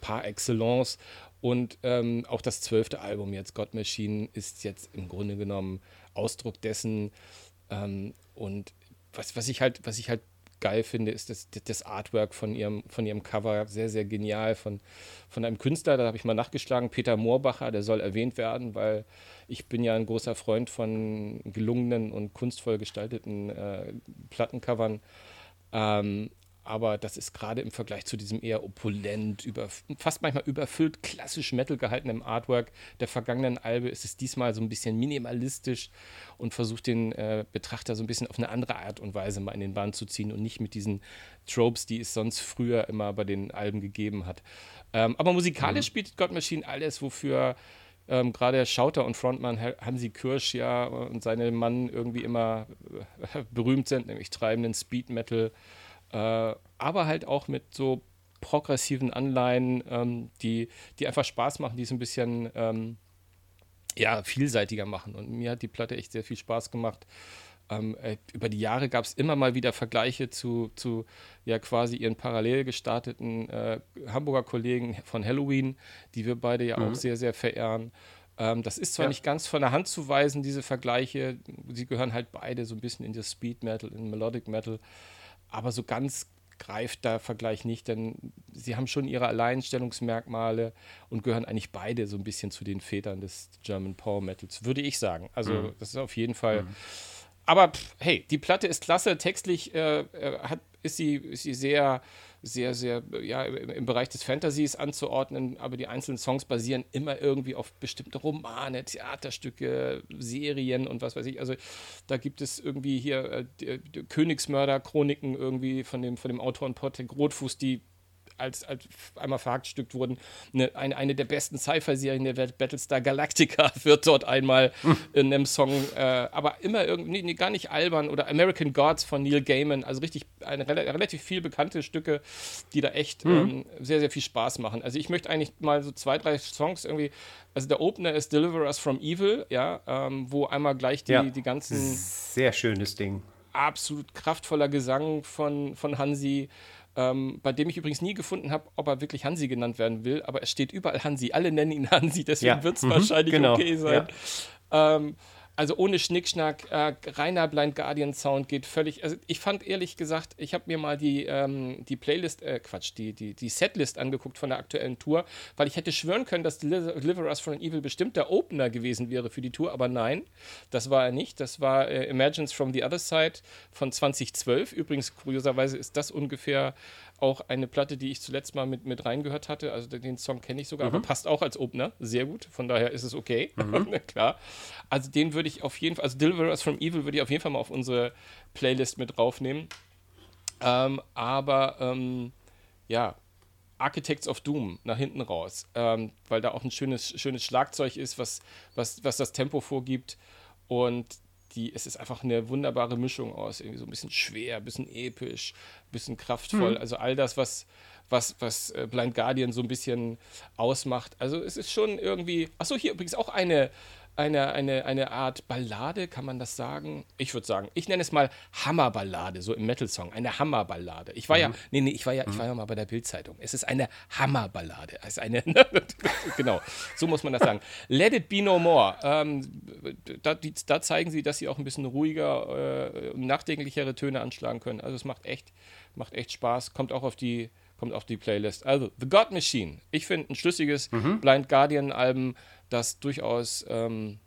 par excellence. Und ähm, auch das zwölfte Album jetzt, God Machine, ist jetzt im Grunde genommen Ausdruck dessen. Ähm, und was, was ich halt, was ich halt geil finde, ist das, das Artwork von ihrem, von ihrem Cover. Sehr, sehr genial von, von einem Künstler, da habe ich mal nachgeschlagen, Peter Moorbacher, der soll erwähnt werden, weil ich bin ja ein großer Freund von gelungenen und kunstvoll gestalteten äh, Plattencovern. Ähm, aber das ist gerade im Vergleich zu diesem eher opulent, über, fast manchmal überfüllt, klassisch Metal gehaltenen Artwork der vergangenen Albe, ist es diesmal so ein bisschen minimalistisch und versucht den äh, Betrachter so ein bisschen auf eine andere Art und Weise mal in den Bann zu ziehen und nicht mit diesen Tropes, die es sonst früher immer bei den Alben gegeben hat. Ähm, aber musikalisch mhm. bietet God Machine alles, wofür ähm, gerade Schauter und Frontmann Hansi Kirsch ja und seine Mann irgendwie immer äh, berühmt sind, nämlich treibenden Speed Metal. Äh, aber halt auch mit so progressiven Anleihen, ähm, die, die einfach Spaß machen, die es ein bisschen ähm, ja, vielseitiger machen. Und mir hat die Platte echt sehr viel Spaß gemacht. Ähm, äh, über die Jahre gab es immer mal wieder Vergleiche zu, zu ja quasi ihren parallel gestarteten äh, Hamburger Kollegen von Halloween, die wir beide ja mhm. auch sehr, sehr verehren. Ähm, das ist zwar ja. nicht ganz von der Hand zu weisen, diese Vergleiche. Sie gehören halt beide so ein bisschen in das Speed Metal, in Melodic Metal. Aber so ganz greift der Vergleich nicht, denn sie haben schon ihre Alleinstellungsmerkmale und gehören eigentlich beide so ein bisschen zu den Vätern des German Power Metals, würde ich sagen. Also mhm. das ist auf jeden Fall. Mhm. Aber pff, hey, die Platte ist klasse. Textlich äh, äh hat, ist, sie, ist sie sehr sehr, sehr ja, im Bereich des Fantasies anzuordnen, aber die einzelnen Songs basieren immer irgendwie auf bestimmte Romane, Theaterstücke, Serien und was weiß ich. Also da gibt es irgendwie hier äh, Königsmörder-Chroniken irgendwie von dem, von dem Autoren Portek Rotfuß, die als, als einmal verhackstückt wurden. Eine, eine, eine der besten Sci-Fi-Serien der Welt, Battlestar Galactica, [laughs] wird dort einmal hm. in einem Song, äh, aber immer irgendwie, nee, gar nicht albern oder American Gods von Neil Gaiman, also richtig eine, relativ viel bekannte Stücke, die da echt mhm. ähm, sehr, sehr viel Spaß machen. Also ich möchte eigentlich mal so zwei, drei Songs irgendwie, also der Opener ist Deliver Us from Evil, ja, ähm, wo einmal gleich die, ja. die ganzen. Sehr schönes Ding. Absolut kraftvoller Gesang von, von Hansi ähm, bei dem ich übrigens nie gefunden habe, ob er wirklich Hansi genannt werden will, aber es steht überall Hansi. Alle nennen ihn Hansi, deswegen ja. wird es mhm, wahrscheinlich genau. okay sein. Ja. Ähm, also ohne Schnickschnack, äh, reiner Blind Guardian Sound geht völlig. Also ich fand ehrlich gesagt, ich habe mir mal die, ähm, die Playlist, äh, Quatsch, die, die, die Setlist angeguckt von der aktuellen Tour, weil ich hätte schwören können, dass Deliver Us from Evil bestimmt der Opener gewesen wäre für die Tour, aber nein, das war er nicht. Das war äh, Imagines from the Other Side von 2012. Übrigens, kurioserweise ist das ungefähr auch eine Platte, die ich zuletzt mal mit, mit reingehört hatte. Also den Song kenne ich sogar, mhm. aber passt auch als Opener. Sehr gut. Von daher ist es okay. Mhm. [laughs] Klar. Also den würde ich auf jeden Fall, also Deliverers from Evil würde ich auf jeden Fall mal auf unsere Playlist mit draufnehmen. Ähm, aber ähm, ja, Architects of Doom nach hinten raus, ähm, weil da auch ein schönes, schönes Schlagzeug ist, was, was, was das Tempo vorgibt. Und die, es ist einfach eine wunderbare Mischung aus, irgendwie so ein bisschen schwer, ein bisschen episch, ein bisschen kraftvoll. Mhm. Also all das, was, was, was äh, Blind Guardian so ein bisschen ausmacht. Also es ist schon irgendwie. Achso, hier übrigens auch eine eine, eine, eine Art Ballade, kann man das sagen? Ich würde sagen, ich nenne es mal Hammerballade, so im Metal-Song. Eine Hammerballade. Ich war mhm. ja, nee, nee, ich war ja, mhm. ich war ja mal bei der Bildzeitung. Es ist eine Hammerballade. Es ist eine, [laughs] genau, so muss man das sagen. Let It Be No More. Ähm, da, die, da, zeigen sie, dass sie auch ein bisschen ruhiger äh, nachdenklichere Töne anschlagen können. Also es macht echt, macht echt Spaß. Kommt auch auf die, kommt auf die Playlist. Also, The God Machine. Ich finde ein schlüssiges mhm. Blind Guardian-Album das durchaus ähm,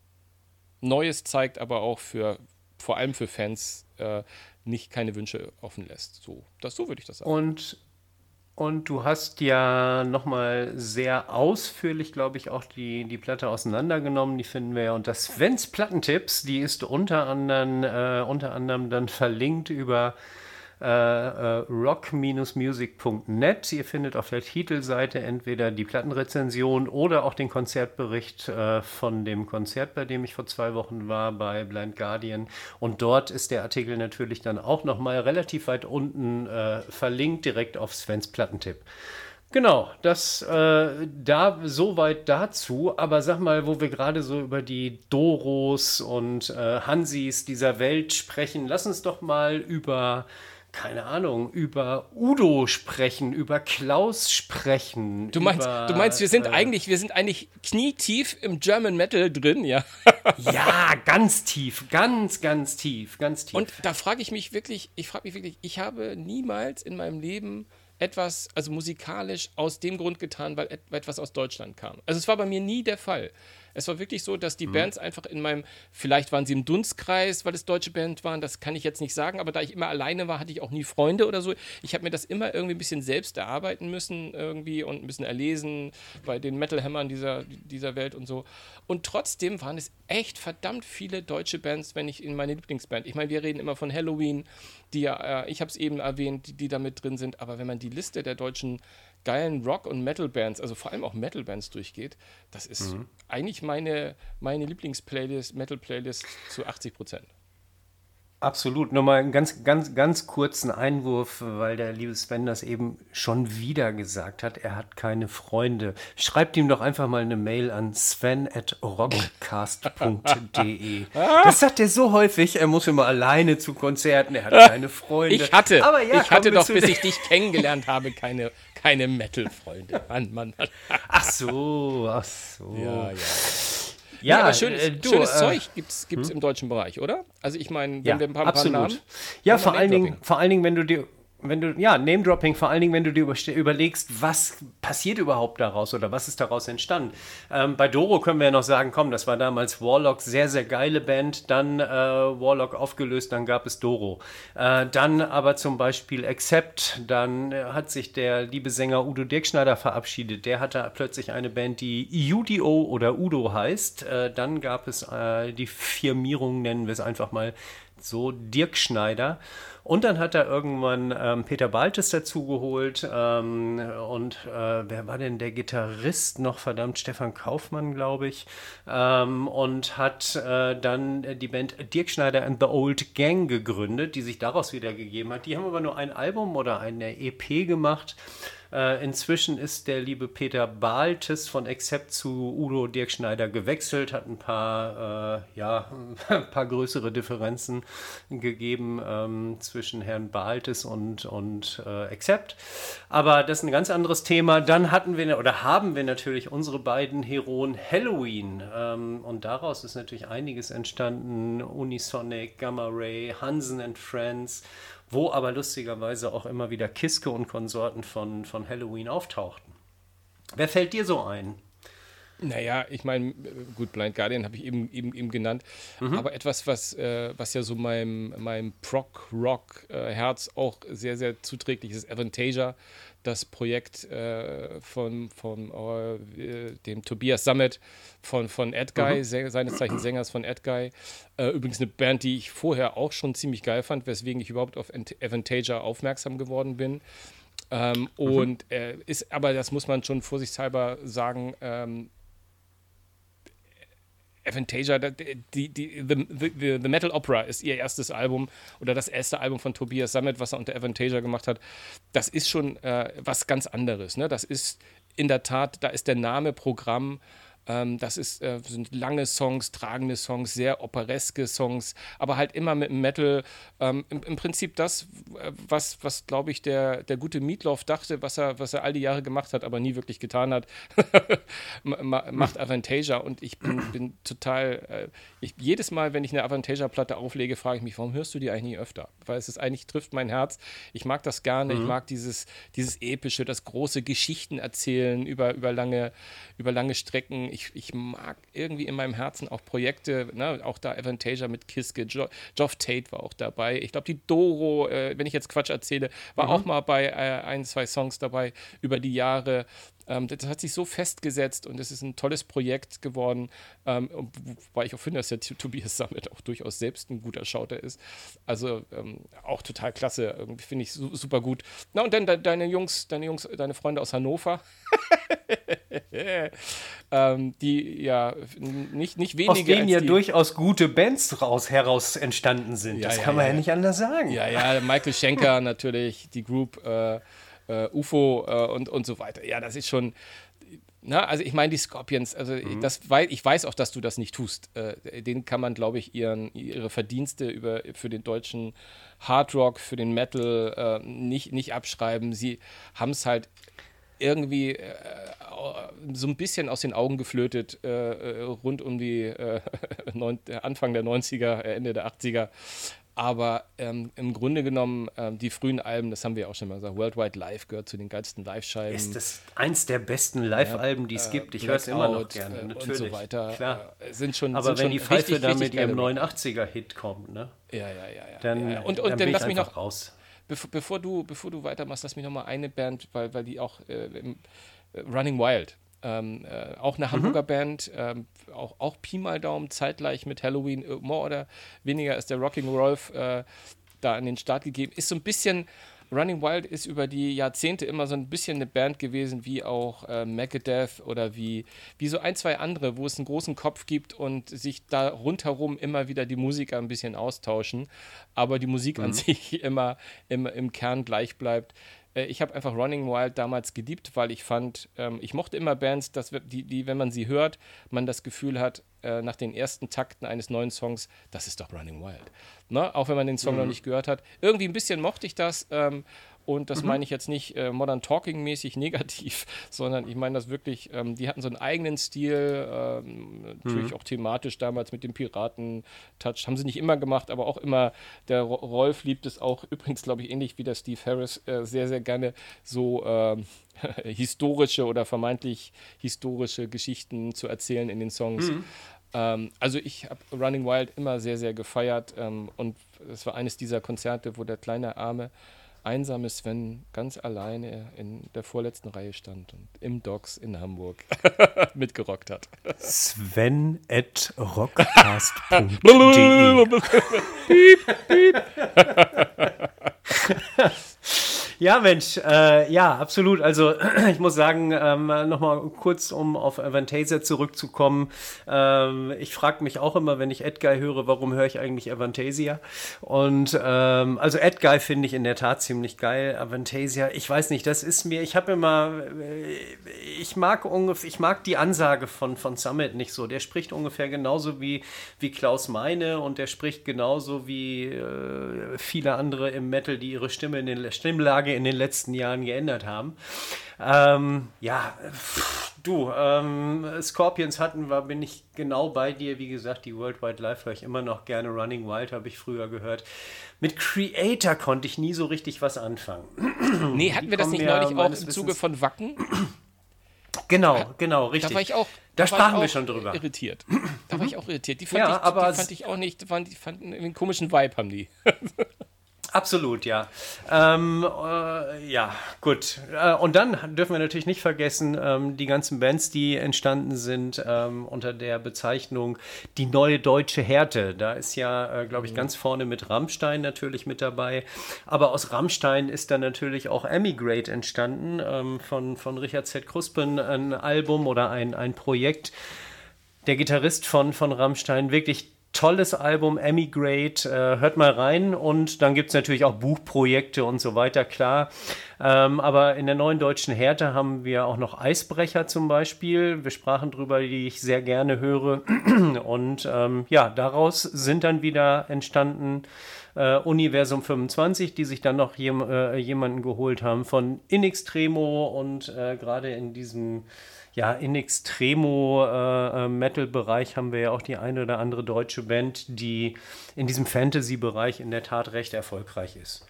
Neues zeigt, aber auch für vor allem für Fans äh, nicht keine Wünsche offen lässt. So, das, so würde ich das sagen. Und, und du hast ja nochmal sehr ausführlich, glaube ich, auch die, die Platte auseinandergenommen. Die finden wir ja unter Svens Plattentipps. Die ist unter anderem, äh, unter anderem dann verlinkt über rock-music.net. Ihr findet auf der Titelseite entweder die Plattenrezension oder auch den Konzertbericht äh, von dem Konzert, bei dem ich vor zwei Wochen war, bei Blind Guardian. Und dort ist der Artikel natürlich dann auch nochmal relativ weit unten äh, verlinkt, direkt auf Svens Plattentipp. Genau, das äh, da soweit dazu. Aber sag mal, wo wir gerade so über die Doros und äh, Hansis dieser Welt sprechen, lass uns doch mal über keine Ahnung, über Udo sprechen, über Klaus sprechen. Du meinst, über, du meinst wir sind äh, eigentlich, wir sind eigentlich knietief im German Metal drin, ja? [laughs] ja, ganz tief, ganz, ganz tief, ganz tief. Und da frage ich mich wirklich, ich frage mich wirklich, ich habe niemals in meinem Leben etwas, also musikalisch aus dem Grund getan, weil etwas aus Deutschland kam. Also es war bei mir nie der Fall. Es war wirklich so, dass die mhm. Bands einfach in meinem, vielleicht waren sie im Dunstkreis, weil es deutsche Bands waren, das kann ich jetzt nicht sagen, aber da ich immer alleine war, hatte ich auch nie Freunde oder so. Ich habe mir das immer irgendwie ein bisschen selbst erarbeiten müssen irgendwie und ein bisschen erlesen bei den Metal-Hämmern dieser, dieser Welt und so. Und trotzdem waren es echt verdammt viele deutsche Bands, wenn ich in meine Lieblingsband. Ich meine, wir reden immer von Halloween, die ja, äh, ich habe es eben erwähnt, die, die da mit drin sind, aber wenn man die Liste der deutschen geilen Rock- und Metal-Bands, also vor allem auch Metal-Bands durchgeht, das ist mhm. eigentlich meine, meine Lieblings-Playlist, Metal-Playlist zu 80 Prozent. Absolut. Nochmal einen ganz, ganz, ganz kurzen Einwurf, weil der liebe Sven das eben schon wieder gesagt hat. Er hat keine Freunde. Schreibt ihm doch einfach mal eine Mail an sven.rockcast.de. [laughs] das sagt er so häufig. Er muss immer alleine zu Konzerten. Er hat [laughs] keine Freunde. Ich hatte, ja, ich hatte doch, bis ich dich kennengelernt habe, keine, keine Metal-Freunde. Mann, Mann, Mann. ach so, ach so. Ja, ja. Ja, ja aber schönes, äh, du, schönes äh, Zeug gibt es hm? im deutschen Bereich, oder? Also ich meine, wenn ja, wir ein paar, absolut. paar Namen... Ja, vor allen, Dingen, vor allen Dingen, wenn du dir wenn du, ja, Name-Dropping, vor allen Dingen, wenn du dir überlegst, was passiert überhaupt daraus oder was ist daraus entstanden. Ähm, bei Doro können wir ja noch sagen, komm, das war damals Warlock, sehr, sehr geile Band, dann äh, Warlock aufgelöst, dann gab es Doro. Äh, dann aber zum Beispiel Accept, dann hat sich der liebe Sänger Udo Dirkschneider verabschiedet, der hatte plötzlich eine Band, die UDO oder Udo heißt. Äh, dann gab es äh, die Firmierung, nennen wir es einfach mal so, Dirk Schneider. Und dann hat er irgendwann ähm, Peter Baltes dazugeholt. Ähm, und äh, wer war denn der Gitarrist noch? Verdammt, Stefan Kaufmann, glaube ich. Ähm, und hat äh, dann die Band Dirk Schneider and the Old Gang gegründet, die sich daraus wieder gegeben hat. Die haben aber nur ein Album oder eine EP gemacht. Äh, inzwischen ist der liebe Peter Baltes von Accept zu Udo Dirk Schneider gewechselt, hat ein paar, äh, ja, [laughs] ein paar größere Differenzen gegeben ähm, zwischen Herrn Baltes und, und äh, Accept. Aber das ist ein ganz anderes Thema. Dann hatten wir oder haben wir natürlich unsere beiden Heroen Halloween. Ähm, und daraus ist natürlich einiges entstanden. Unisonic, Gamma Ray, Hansen and Friends wo aber lustigerweise auch immer wieder Kiske und Konsorten von, von Halloween auftauchten. Wer fällt dir so ein? Naja, ich meine, gut, Blind Guardian habe ich eben, eben, eben genannt, mhm. aber etwas, was, äh, was ja so meinem, meinem Prog-Rock-Herz äh, auch sehr, sehr zuträglich ist, Avantasia, das Projekt äh, von, von äh, dem Tobias Summit von, von Edguy, mhm. seines Zeichen Sängers von Edguy. Äh, übrigens eine Band, die ich vorher auch schon ziemlich geil fand, weswegen ich überhaupt auf Avantasia aufmerksam geworden bin. Ähm, mhm. Und äh, ist, aber das muss man schon vorsichtshalber sagen, ähm, Avantasia, die, die, the, the, the, Metal Opera ist ihr erstes Album oder das erste Album von Tobias Sammet, was er unter Avantasia gemacht hat. Das ist schon äh, was ganz anderes. Ne? Das ist in der Tat, da ist der Name Programm ähm, das ist, äh, sind lange Songs, tragende Songs, sehr opereske Songs, aber halt immer mit Metal. Ähm, im, im, Prinzip das, was, was glaube ich, der, der gute Meatloaf dachte, was er, was er all die Jahre gemacht hat, aber nie wirklich getan hat, [laughs] macht Avantasia. Und ich bin, bin total, äh, ich, jedes Mal, wenn ich eine Avantasia-Platte auflege, frage ich mich, warum hörst du die eigentlich nie öfter? Weil es ist eigentlich, trifft mein Herz. Ich mag das gerne, mhm. ich mag dieses, dieses epische, das große Geschichten erzählen über, über, lange, über lange Strecken ich, ich mag irgendwie in meinem Herzen auch Projekte, ne, auch da Avantasia mit Kiske, jo Geoff Tate war auch dabei. Ich glaube, die Doro, äh, wenn ich jetzt Quatsch erzähle, war mhm. auch mal bei äh, ein, zwei Songs dabei über die Jahre. Ähm, das hat sich so festgesetzt und es ist ein tolles Projekt geworden, ähm, wobei ich auch finde, dass der Tobias Summit auch durchaus selbst ein guter Schauter ist. Also ähm, auch total klasse, finde ich su super gut. Na und dann de deine Jungs, deine Jungs, deine Freunde aus Hannover. [laughs] [laughs] ähm, die ja nicht, nicht wenige. Aus denen ja durchaus gute Bands raus, heraus entstanden sind. Ja, das ja, kann man ja, ja, nicht anders sagen. Ja, ja, Michael Schenker [laughs] natürlich, die Group. Äh, äh, UFO äh, und, und so weiter. Ja, das ist schon. Na, also ich meine die Scorpions, also mhm. das, weil, ich weiß auch, dass du das nicht tust. Äh, denen kann man, glaube ich, ihren, ihre Verdienste über, für den deutschen Hardrock, für den Metal äh, nicht, nicht abschreiben. Sie haben es halt irgendwie äh, so ein bisschen aus den Augen geflötet äh, äh rund um die äh, [laughs] Anfang der 90er, Ende der 80er. Aber ähm, im Grunde genommen, ähm, die frühen Alben, das haben wir auch schon mal gesagt, Worldwide Live gehört zu den geilsten Live-Scheiben. Ist das eins der besten Live-Alben, die es äh, gibt? Ich höre es immer noch gerne, natürlich. Und so weiter. Klar. Äh, sind schon, Aber sind wenn schon die Pfeife da mit ihrem 89er-Hit kommt, ne? Ja, ja, ja. ja. Dann, ja, Und, und dann, dann lass mich noch raus. Bevor, bevor, du, bevor du weitermachst, lass mich noch mal eine Band, weil, weil die auch äh, im, äh, Running Wild ähm, äh, auch eine Hamburger mhm. Band, ähm, auch, auch Pi mal Daumen, zeitgleich mit Halloween, äh, more oder weniger ist der Rocking Rolf äh, da an den Start gegeben. Ist so ein bisschen, Running Wild ist über die Jahrzehnte immer so ein bisschen eine Band gewesen, wie auch äh, Megadeth oder wie, wie so ein, zwei andere, wo es einen großen Kopf gibt und sich da rundherum immer wieder die Musiker ein bisschen austauschen, aber die Musik mhm. an sich [laughs] immer, immer im Kern gleich bleibt. Äh, ich habe einfach Running Wild damals geliebt, weil ich fand, ähm, ich mochte immer Bands, dass die, die, wenn man sie hört, man das Gefühl hat, äh, nach den ersten Takten eines neuen Songs, das ist doch Running Wild. Ne? Auch wenn man den Song mhm. noch nicht gehört hat. Irgendwie ein bisschen mochte ich das. Ähm, und das mhm. meine ich jetzt nicht äh, Modern Talking-mäßig [laughs] negativ, sondern ich meine das wirklich, ähm, die hatten so einen eigenen Stil, ähm, natürlich mhm. auch thematisch damals mit dem Piraten-Touch. Haben sie nicht immer gemacht, aber auch immer, der Rolf liebt es auch, [laughs] übrigens glaube ich ähnlich wie der Steve Harris, äh, sehr, sehr gerne so ähm, [laughs] historische oder vermeintlich historische Geschichten zu erzählen in den Songs. Mhm. Ähm, also ich habe Running Wild immer sehr, sehr gefeiert ähm, und es war eines dieser Konzerte, wo der kleine Arme einsame Sven ganz alleine in der vorletzten Reihe stand und im Docks in Hamburg [laughs] mitgerockt hat. Sven at [laughs] rockcast.de [laughs] Ja, Mensch, äh, ja, absolut. Also [clears throat] ich muss sagen, ähm, nochmal kurz, um auf Avantasia zurückzukommen. Ähm, ich frage mich auch immer, wenn ich Edguy höre, warum höre ich eigentlich Avantasia? Und ähm, also Edguy finde ich in der Tat ziemlich geil. Avantasia, ich weiß nicht, das ist mir, ich habe immer, äh, ich mag ungefähr, ich mag die Ansage von, von Summit nicht so. Der spricht ungefähr genauso wie, wie Klaus Meine und der spricht genauso wie äh, viele andere im Metal, die ihre Stimme in den Stimmlage Lage in den letzten Jahren geändert haben. Ähm, ja, pff, du, ähm, Scorpions hatten wir, bin ich genau bei dir. Wie gesagt, die Worldwide Live höre ich immer noch gerne. Running Wild habe ich früher gehört. Mit Creator konnte ich nie so richtig was anfangen. Nee, hatten die wir das nicht neulich auch im Zuge von Wacken? Genau, genau, richtig. Da war ich auch. Da, da sprachen wir schon drüber. Irritiert. Da war ich auch irritiert. Die fand, ja, ich, aber die fand ich auch nicht, die fanden einen komischen Vibe haben die. [laughs] Absolut, ja. Ähm, äh, ja, gut. Äh, und dann dürfen wir natürlich nicht vergessen, ähm, die ganzen Bands, die entstanden sind ähm, unter der Bezeichnung die neue deutsche Härte. Da ist ja, äh, glaube ich, mhm. ganz vorne mit Rammstein natürlich mit dabei. Aber aus Rammstein ist dann natürlich auch Emigrate entstanden, ähm, von, von Richard Z. Kruspen, ein Album oder ein, ein Projekt. Der Gitarrist von, von Rammstein, wirklich tolles Album, Emigrate, äh, hört mal rein und dann gibt es natürlich auch Buchprojekte und so weiter, klar. Ähm, aber in der neuen deutschen Härte haben wir auch noch Eisbrecher zum Beispiel. Wir sprachen drüber, die ich sehr gerne höre. [clears throat] Und ähm, ja, daraus sind dann wieder entstanden äh, Universum 25, die sich dann noch jem, äh, jemanden geholt haben von In Extremo und äh, gerade in diesem ja, in Extremo-Metal-Bereich äh, haben wir ja auch die eine oder andere deutsche Band, die in diesem Fantasy-Bereich in der Tat recht erfolgreich ist.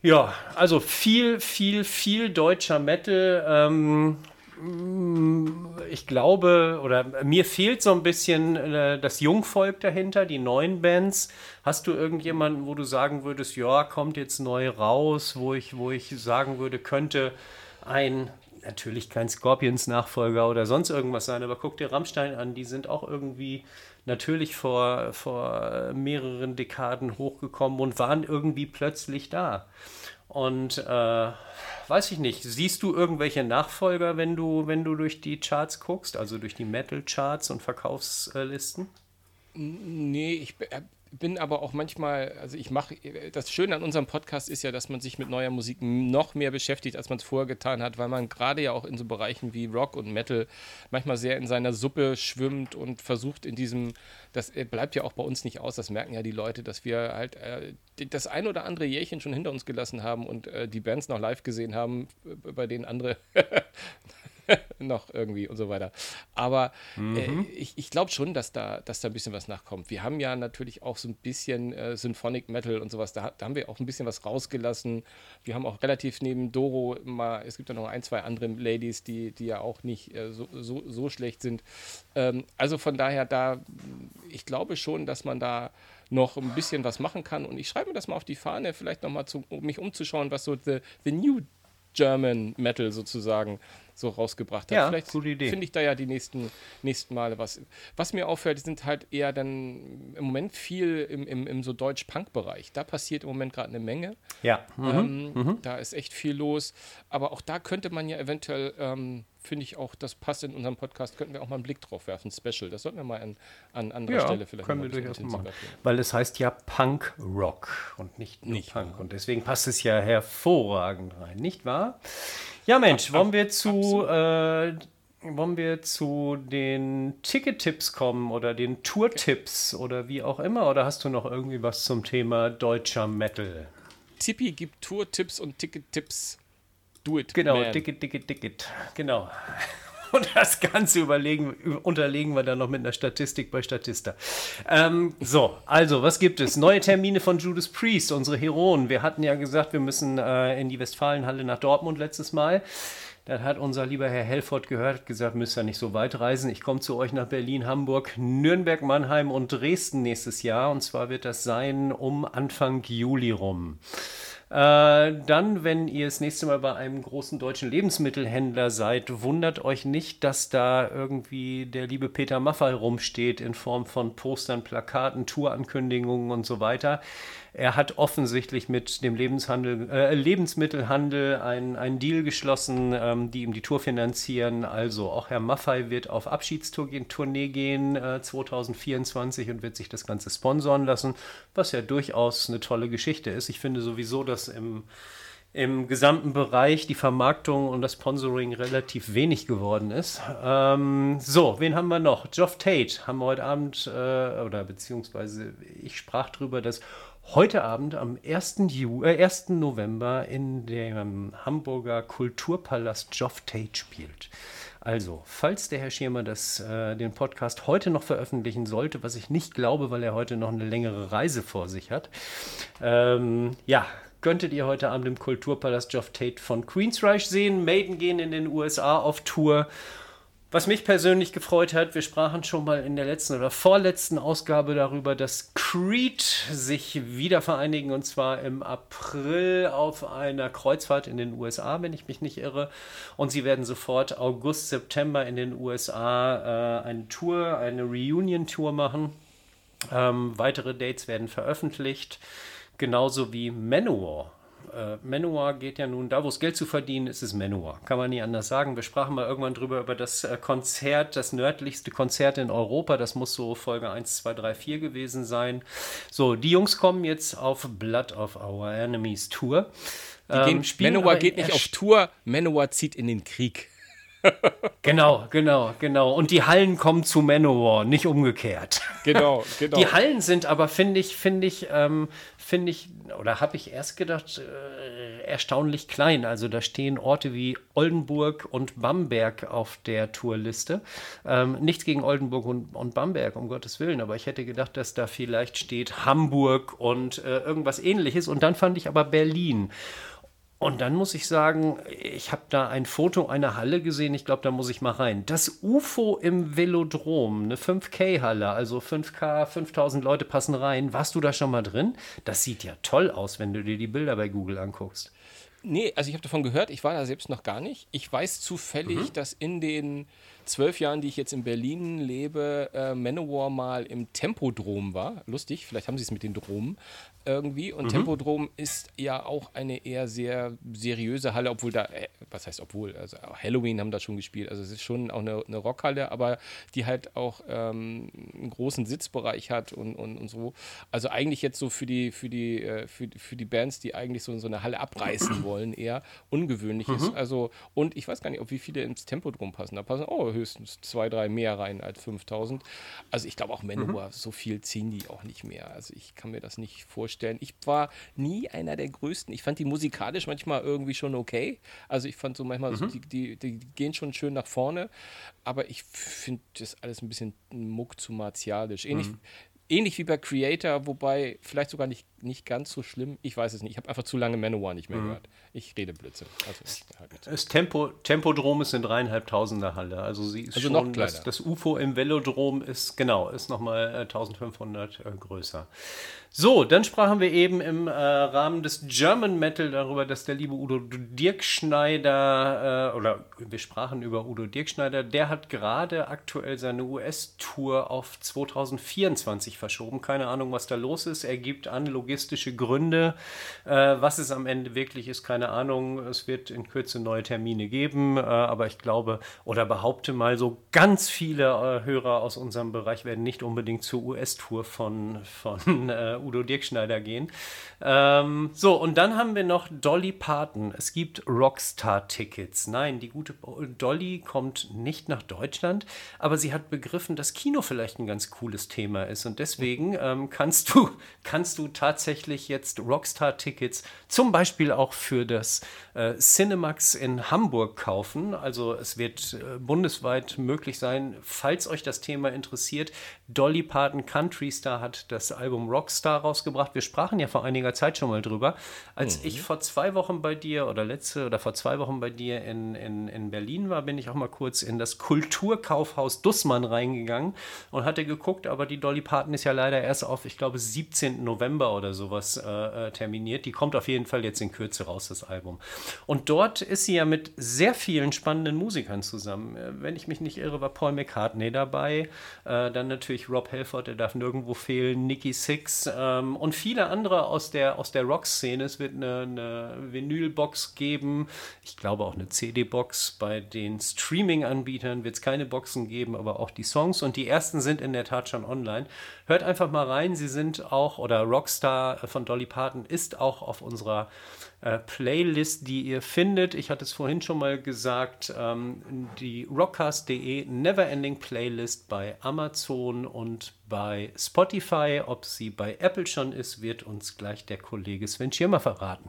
Ja, also viel, viel, viel deutscher Metal. Ähm, ich glaube, oder mir fehlt so ein bisschen äh, das Jungvolk dahinter, die neuen Bands. Hast du irgendjemanden, wo du sagen würdest, ja, kommt jetzt neu raus, wo ich, wo ich sagen würde, könnte ein natürlich kein Scorpions-Nachfolger oder sonst irgendwas sein, aber guck dir Rammstein an, die sind auch irgendwie natürlich vor, vor mehreren Dekaden hochgekommen und waren irgendwie plötzlich da. Und äh, weiß ich nicht, siehst du irgendwelche Nachfolger, wenn du, wenn du durch die Charts guckst, also durch die Metal-Charts und Verkaufslisten? Nee, ich äh, bin aber auch manchmal, also ich mache, das Schöne an unserem Podcast ist ja, dass man sich mit neuer Musik noch mehr beschäftigt, als man es vorher getan hat, weil man gerade ja auch in so Bereichen wie Rock und Metal manchmal sehr in seiner Suppe schwimmt und versucht in diesem, das äh, bleibt ja auch bei uns nicht aus, das merken ja die Leute, dass wir halt äh, das ein oder andere Jährchen schon hinter uns gelassen haben und äh, die Bands noch live gesehen haben, bei denen andere [laughs] [laughs] noch irgendwie und so weiter. Aber äh, mhm. äh, ich, ich glaube schon, dass da, dass da ein bisschen was nachkommt. Wir haben ja natürlich auch so ein bisschen äh, Symphonic Metal und sowas. Da, da, haben wir auch ein bisschen was rausgelassen. Wir haben auch relativ neben Doro mal, es gibt ja noch ein, zwei andere Ladies, die, die ja auch nicht äh, so, so, so schlecht sind. Ähm, also von daher, da, ich glaube schon, dass man da noch ein bisschen was machen kann. Und ich schreibe mir das mal auf die Fahne, vielleicht nochmal, um mich umzuschauen, was so the, the New German Metal sozusagen so rausgebracht hat. Ja, Vielleicht finde ich da ja die nächsten, nächsten Male was. Was mir auffällt, sind halt eher dann im Moment viel im, im, im so Deutsch-Punk-Bereich. Da passiert im Moment gerade eine Menge. Ja. Mhm. Ähm, mhm. Da ist echt viel los. Aber auch da könnte man ja eventuell, ähm, finde ich auch, das passt in unserem Podcast, könnten wir auch mal einen Blick drauf werfen. Special. Das sollten wir mal an, an anderer ja, Stelle vielleicht können wir durchaus machen. Weil es heißt ja Punk-Rock und nicht nur nicht Punk. Und deswegen passt es ja hervorragend rein, nicht wahr? Ja, Mensch, wollen wir zu, äh, wollen wir zu den Ticket-Tipps kommen oder den Tour-Tipps oder wie auch immer? Oder hast du noch irgendwie was zum Thema deutscher Metal? Tippi gibt Tour-Tipps und Ticket-Tipps. Do it. Genau, man. Ticket, Ticket, Ticket. Genau. [laughs] Und das Ganze überlegen, unterlegen wir dann noch mit einer Statistik bei Statista. Ähm, so, also, was gibt es? Neue Termine von Judas Priest, unsere Heroen. Wir hatten ja gesagt, wir müssen äh, in die Westfalenhalle nach Dortmund letztes Mal. Das hat unser lieber Herr Helfort gehört, gesagt, müsst ihr nicht so weit reisen. Ich komme zu euch nach Berlin, Hamburg, Nürnberg, Mannheim und Dresden nächstes Jahr. Und zwar wird das sein um Anfang Juli rum. Äh, dann, wenn ihr das nächste Mal bei einem großen deutschen Lebensmittelhändler seid, wundert euch nicht, dass da irgendwie der liebe Peter Maffay rumsteht in Form von Postern, Plakaten, Tourankündigungen und so weiter. Er hat offensichtlich mit dem Lebenshandel, äh, Lebensmittelhandel einen Deal geschlossen, ähm, die ihm die Tour finanzieren. Also auch Herr Maffei wird auf Abschiedstournee gehen äh, 2024 und wird sich das Ganze sponsoren lassen, was ja durchaus eine tolle Geschichte ist. Ich finde sowieso, dass im im gesamten Bereich die Vermarktung und das Sponsoring relativ wenig geworden ist. Ähm, so, wen haben wir noch? Geoff Tate haben wir heute Abend, äh, oder beziehungsweise ich sprach drüber, dass heute Abend am 1. Ju äh, 1. November in dem Hamburger Kulturpalast Geoff Tate spielt. Also, falls der Herr Schirmer das, äh, den Podcast heute noch veröffentlichen sollte, was ich nicht glaube, weil er heute noch eine längere Reise vor sich hat, ähm, ja, könntet ihr heute Abend im Kulturpalast Geoff Tate von Queensreich sehen. Maiden gehen in den USA auf Tour. Was mich persönlich gefreut hat, wir sprachen schon mal in der letzten oder vorletzten Ausgabe darüber, dass Creed sich wieder vereinigen und zwar im April auf einer Kreuzfahrt in den USA, wenn ich mich nicht irre. Und sie werden sofort August, September in den USA äh, eine Tour, eine Reunion-Tour machen. Ähm, weitere Dates werden veröffentlicht genauso wie Manowar. Äh, Manowar geht ja nun, da wo es Geld zu verdienen ist, ist Manowar. Kann man nie anders sagen. Wir sprachen mal irgendwann drüber, über das äh, Konzert, das nördlichste Konzert in Europa. Das muss so Folge 1, 2, 3, 4 gewesen sein. So, die Jungs kommen jetzt auf Blood of Our Enemies Tour. Die gehen, ähm, Manowar geht nicht auf Tour, Manowar zieht in den Krieg. Genau, genau, genau. Und die Hallen kommen zu Manowar, nicht umgekehrt. Genau, [laughs] genau. Die Hallen sind aber, finde ich, finde ich, ähm, finde ich, oder habe ich erst gedacht, äh, erstaunlich klein. Also da stehen Orte wie Oldenburg und Bamberg auf der Tourliste. Ähm, nichts gegen Oldenburg und, und, Bamberg, um Gottes Willen, aber ich hätte gedacht, dass da vielleicht steht Hamburg und äh, irgendwas ähnliches. Und dann fand ich aber Berlin. Und dann muss ich sagen, ich habe da ein Foto einer Halle gesehen, ich glaube, da muss ich mal rein. Das UFO im Velodrom, eine 5K-Halle, also 5K, 5000 Leute passen rein. Warst du da schon mal drin? Das sieht ja toll aus, wenn du dir die Bilder bei Google anguckst. Nee, also ich habe davon gehört, ich war da selbst noch gar nicht. Ich weiß zufällig, mhm. dass in den zwölf Jahren, die ich jetzt in Berlin lebe, äh, Manowar mal im Tempodrom war. Lustig, vielleicht haben sie es mit den Dromen irgendwie. Und mhm. Tempodrom ist ja auch eine eher sehr seriöse Halle, obwohl da, äh, was heißt obwohl, also Halloween haben da schon gespielt. Also es ist schon auch eine, eine Rockhalle, aber die halt auch ähm, einen großen Sitzbereich hat und, und, und so. Also eigentlich jetzt so für die, für die, äh, für, für die Bands, die eigentlich so, so eine Halle abreißen [clears throat] wollen, eher ungewöhnlich mhm. ist. Also, und ich weiß gar nicht, ob wie viele ins Tempodrom passen. Da passen oh, höchstens zwei, drei mehr rein als 5000. Also ich glaube auch Manowar, mhm. so viel ziehen die auch nicht mehr. Also ich kann mir das nicht vorstellen vorstellen. Ich war nie einer der größten. Ich fand die musikalisch manchmal irgendwie schon okay. Also ich fand so manchmal, mhm. so, die, die, die, gehen schon schön nach vorne. Aber ich finde das alles ein bisschen muck zu martialisch. Ähnlich, mhm. ähnlich wie bei Creator, wobei vielleicht sogar nicht nicht ganz so schlimm. Ich weiß es nicht. Ich habe einfach zu lange Manowar nicht mehr mhm. gehört. Ich rede Blödsinn. Also, halt das Tempo, Tempodrom ist in dreieinhalbtausender Halle. Also sie ist also schon, noch kleiner. Das, das, UFO im Velodrom ist, genau, ist nochmal äh, 1500 äh, größer. So, dann sprachen wir eben im äh, Rahmen des German Metal darüber, dass der liebe Udo Dirkschneider, äh, oder wir sprachen über Udo Dirkschneider, der hat gerade aktuell seine US-Tour auf 2024 verschoben. Keine Ahnung, was da los ist. Er gibt an, logistische Gründe. Äh, was es am Ende wirklich ist, keine Ahnung. Es wird in Kürze neue Termine geben, äh, aber ich glaube oder behaupte mal, so ganz viele äh, Hörer aus unserem Bereich werden nicht unbedingt zur US-Tour von, von äh, Udo Dirkschneider gehen. Ähm, so, und dann haben wir noch Dolly Parton. Es gibt Rockstar-Tickets. Nein, die gute Dolly kommt nicht nach Deutschland, aber sie hat begriffen, dass Kino vielleicht ein ganz cooles Thema ist und deswegen ähm, kannst du, [laughs] kannst du tatsächlich jetzt Rockstar-Tickets zum Beispiel auch für das äh, Cinemax in Hamburg kaufen. Also es wird äh, bundesweit möglich sein, falls euch das Thema interessiert. Dolly Parton Country Star hat das Album Rockstar rausgebracht. Wir sprachen ja vor einiger Zeit schon mal drüber. Als mhm. ich vor zwei Wochen bei dir oder letzte oder vor zwei Wochen bei dir in, in, in Berlin war, bin ich auch mal kurz in das Kulturkaufhaus Dussmann reingegangen und hatte geguckt, aber die Dolly Parton ist ja leider erst auf, ich glaube, 17. November oder sowas äh, äh, terminiert. Die kommt auf jeden Fall jetzt in Kürze raus, das Album. Und dort ist sie ja mit sehr vielen spannenden Musikern zusammen. Äh, wenn ich mich nicht irre, war Paul McCartney dabei. Äh, dann natürlich Rob Halford, der darf nirgendwo fehlen, Nicky Six ähm, und viele andere aus der, aus der Rock-Szene. Es wird eine, eine Vinylbox geben. Ich glaube auch eine CD-Box. Bei den Streaming-Anbietern wird es keine Boxen geben, aber auch die Songs. Und die ersten sind in der Tat schon online. Hört einfach mal rein. Sie sind auch, oder Rockstar von Dolly Parton ist auch auf unserer äh, Playlist, die ihr findet. Ich hatte es vorhin schon mal gesagt, ähm, die rockcast.de Neverending Playlist bei Amazon und bei Spotify. Ob sie bei Apple schon ist, wird uns gleich der Kollege Sven Schirmer verraten.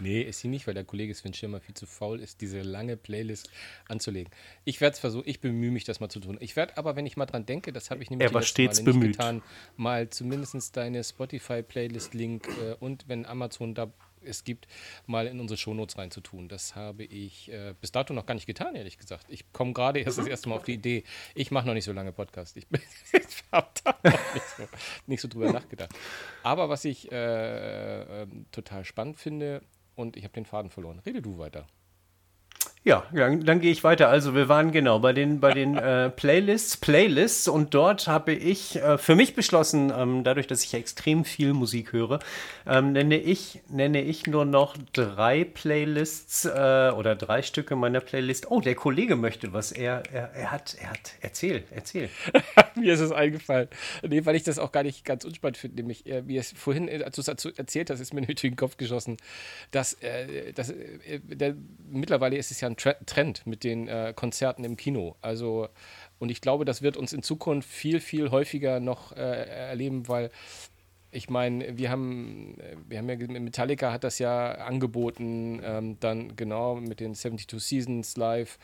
Nee, ist sie nicht, weil der Kollege Sven Schirmer viel zu faul ist, diese lange Playlist anzulegen. Ich werde es versuchen, ich bemühe mich, das mal zu tun. Ich werde aber, wenn ich mal dran denke, das habe ich nämlich er war stets Male bemüht. getan, mal zumindest deine Spotify-Playlist-Link äh, und wenn Amazon da es gibt, mal in unsere Shownotes reinzutun. Das habe ich äh, bis dato noch gar nicht getan, ehrlich gesagt. Ich komme gerade erst das erste Mal auf die Idee. Ich mache noch nicht so lange Podcast. Ich, ich habe da noch nicht so, nicht so drüber nachgedacht. Aber was ich äh, äh, total spannend finde, und ich habe den Faden verloren. Rede du weiter. Ja, dann, dann gehe ich weiter. Also wir waren genau bei den, bei den äh, Playlists, Playlists und dort habe ich äh, für mich beschlossen, ähm, dadurch, dass ich extrem viel Musik höre, ähm, nenne, ich, nenne ich nur noch drei Playlists äh, oder drei Stücke meiner Playlist. Oh, der Kollege möchte was. Er, er, er hat, er hat, erzähl, erzähl. [laughs] mir ist es eingefallen. Nee, weil ich das auch gar nicht ganz unspannend finde, nämlich, äh, wie es vorhin, äh, als du erzählt hast, ist mir [laughs] in den Kopf geschossen, dass, äh, dass der, mittlerweile ist es ja ein Trend mit den äh, Konzerten im Kino. Also, und ich glaube, das wird uns in Zukunft viel, viel häufiger noch äh, erleben, weil ich meine, wir haben, wir haben ja, Metallica hat das ja angeboten, ähm, dann genau mit den 72 Seasons live.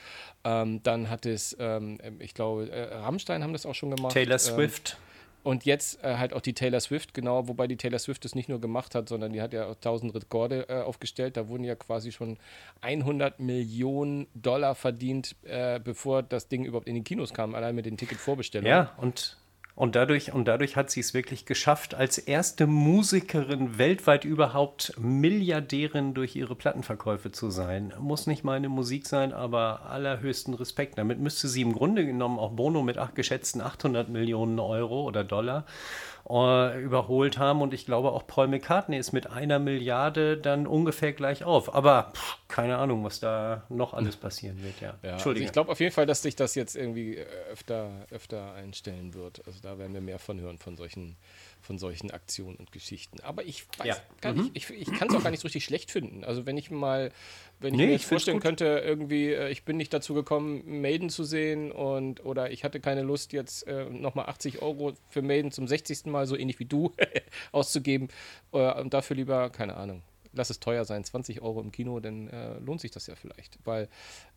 Ähm, dann hat es, ähm, ich glaube, äh, Rammstein haben das auch schon gemacht. Taylor ähm, Swift. Und jetzt äh, halt auch die Taylor Swift, genau, wobei die Taylor Swift das nicht nur gemacht hat, sondern die hat ja auch 1000 Rekorde äh, aufgestellt. Da wurden ja quasi schon 100 Millionen Dollar verdient, äh, bevor das Ding überhaupt in die Kinos kam, allein mit den Ticketvorbestellungen. Ja, und und dadurch, und dadurch hat sie es wirklich geschafft, als erste Musikerin weltweit überhaupt Milliardärin durch ihre Plattenverkäufe zu sein. Muss nicht meine Musik sein, aber allerhöchsten Respekt. Damit müsste sie im Grunde genommen auch Bono mit ach, geschätzten 800 Millionen Euro oder Dollar äh, überholt haben. Und ich glaube, auch Paul McCartney ist mit einer Milliarde dann ungefähr gleich auf. Aber pff, keine Ahnung, was da noch alles passieren wird. Ja. ja also ich glaube auf jeden Fall, dass sich das jetzt irgendwie äh, öfter, öfter einstellen wird. Also da werden wir mehr von hören, von solchen von solchen Aktionen und Geschichten. Aber ich weiß ja. gar nicht, mhm. ich, ich kann es auch gar nicht so richtig schlecht finden. Also wenn ich mal, wenn ich nee, mir jetzt vorstellen könnte, irgendwie, äh, ich bin nicht dazu gekommen, Maiden zu sehen und oder ich hatte keine Lust, jetzt äh, nochmal 80 Euro für Maiden zum 60. Mal, so ähnlich wie du, [laughs] auszugeben äh, und dafür lieber, keine Ahnung, lass es teuer sein, 20 Euro im Kino, dann äh, lohnt sich das ja vielleicht. Weil,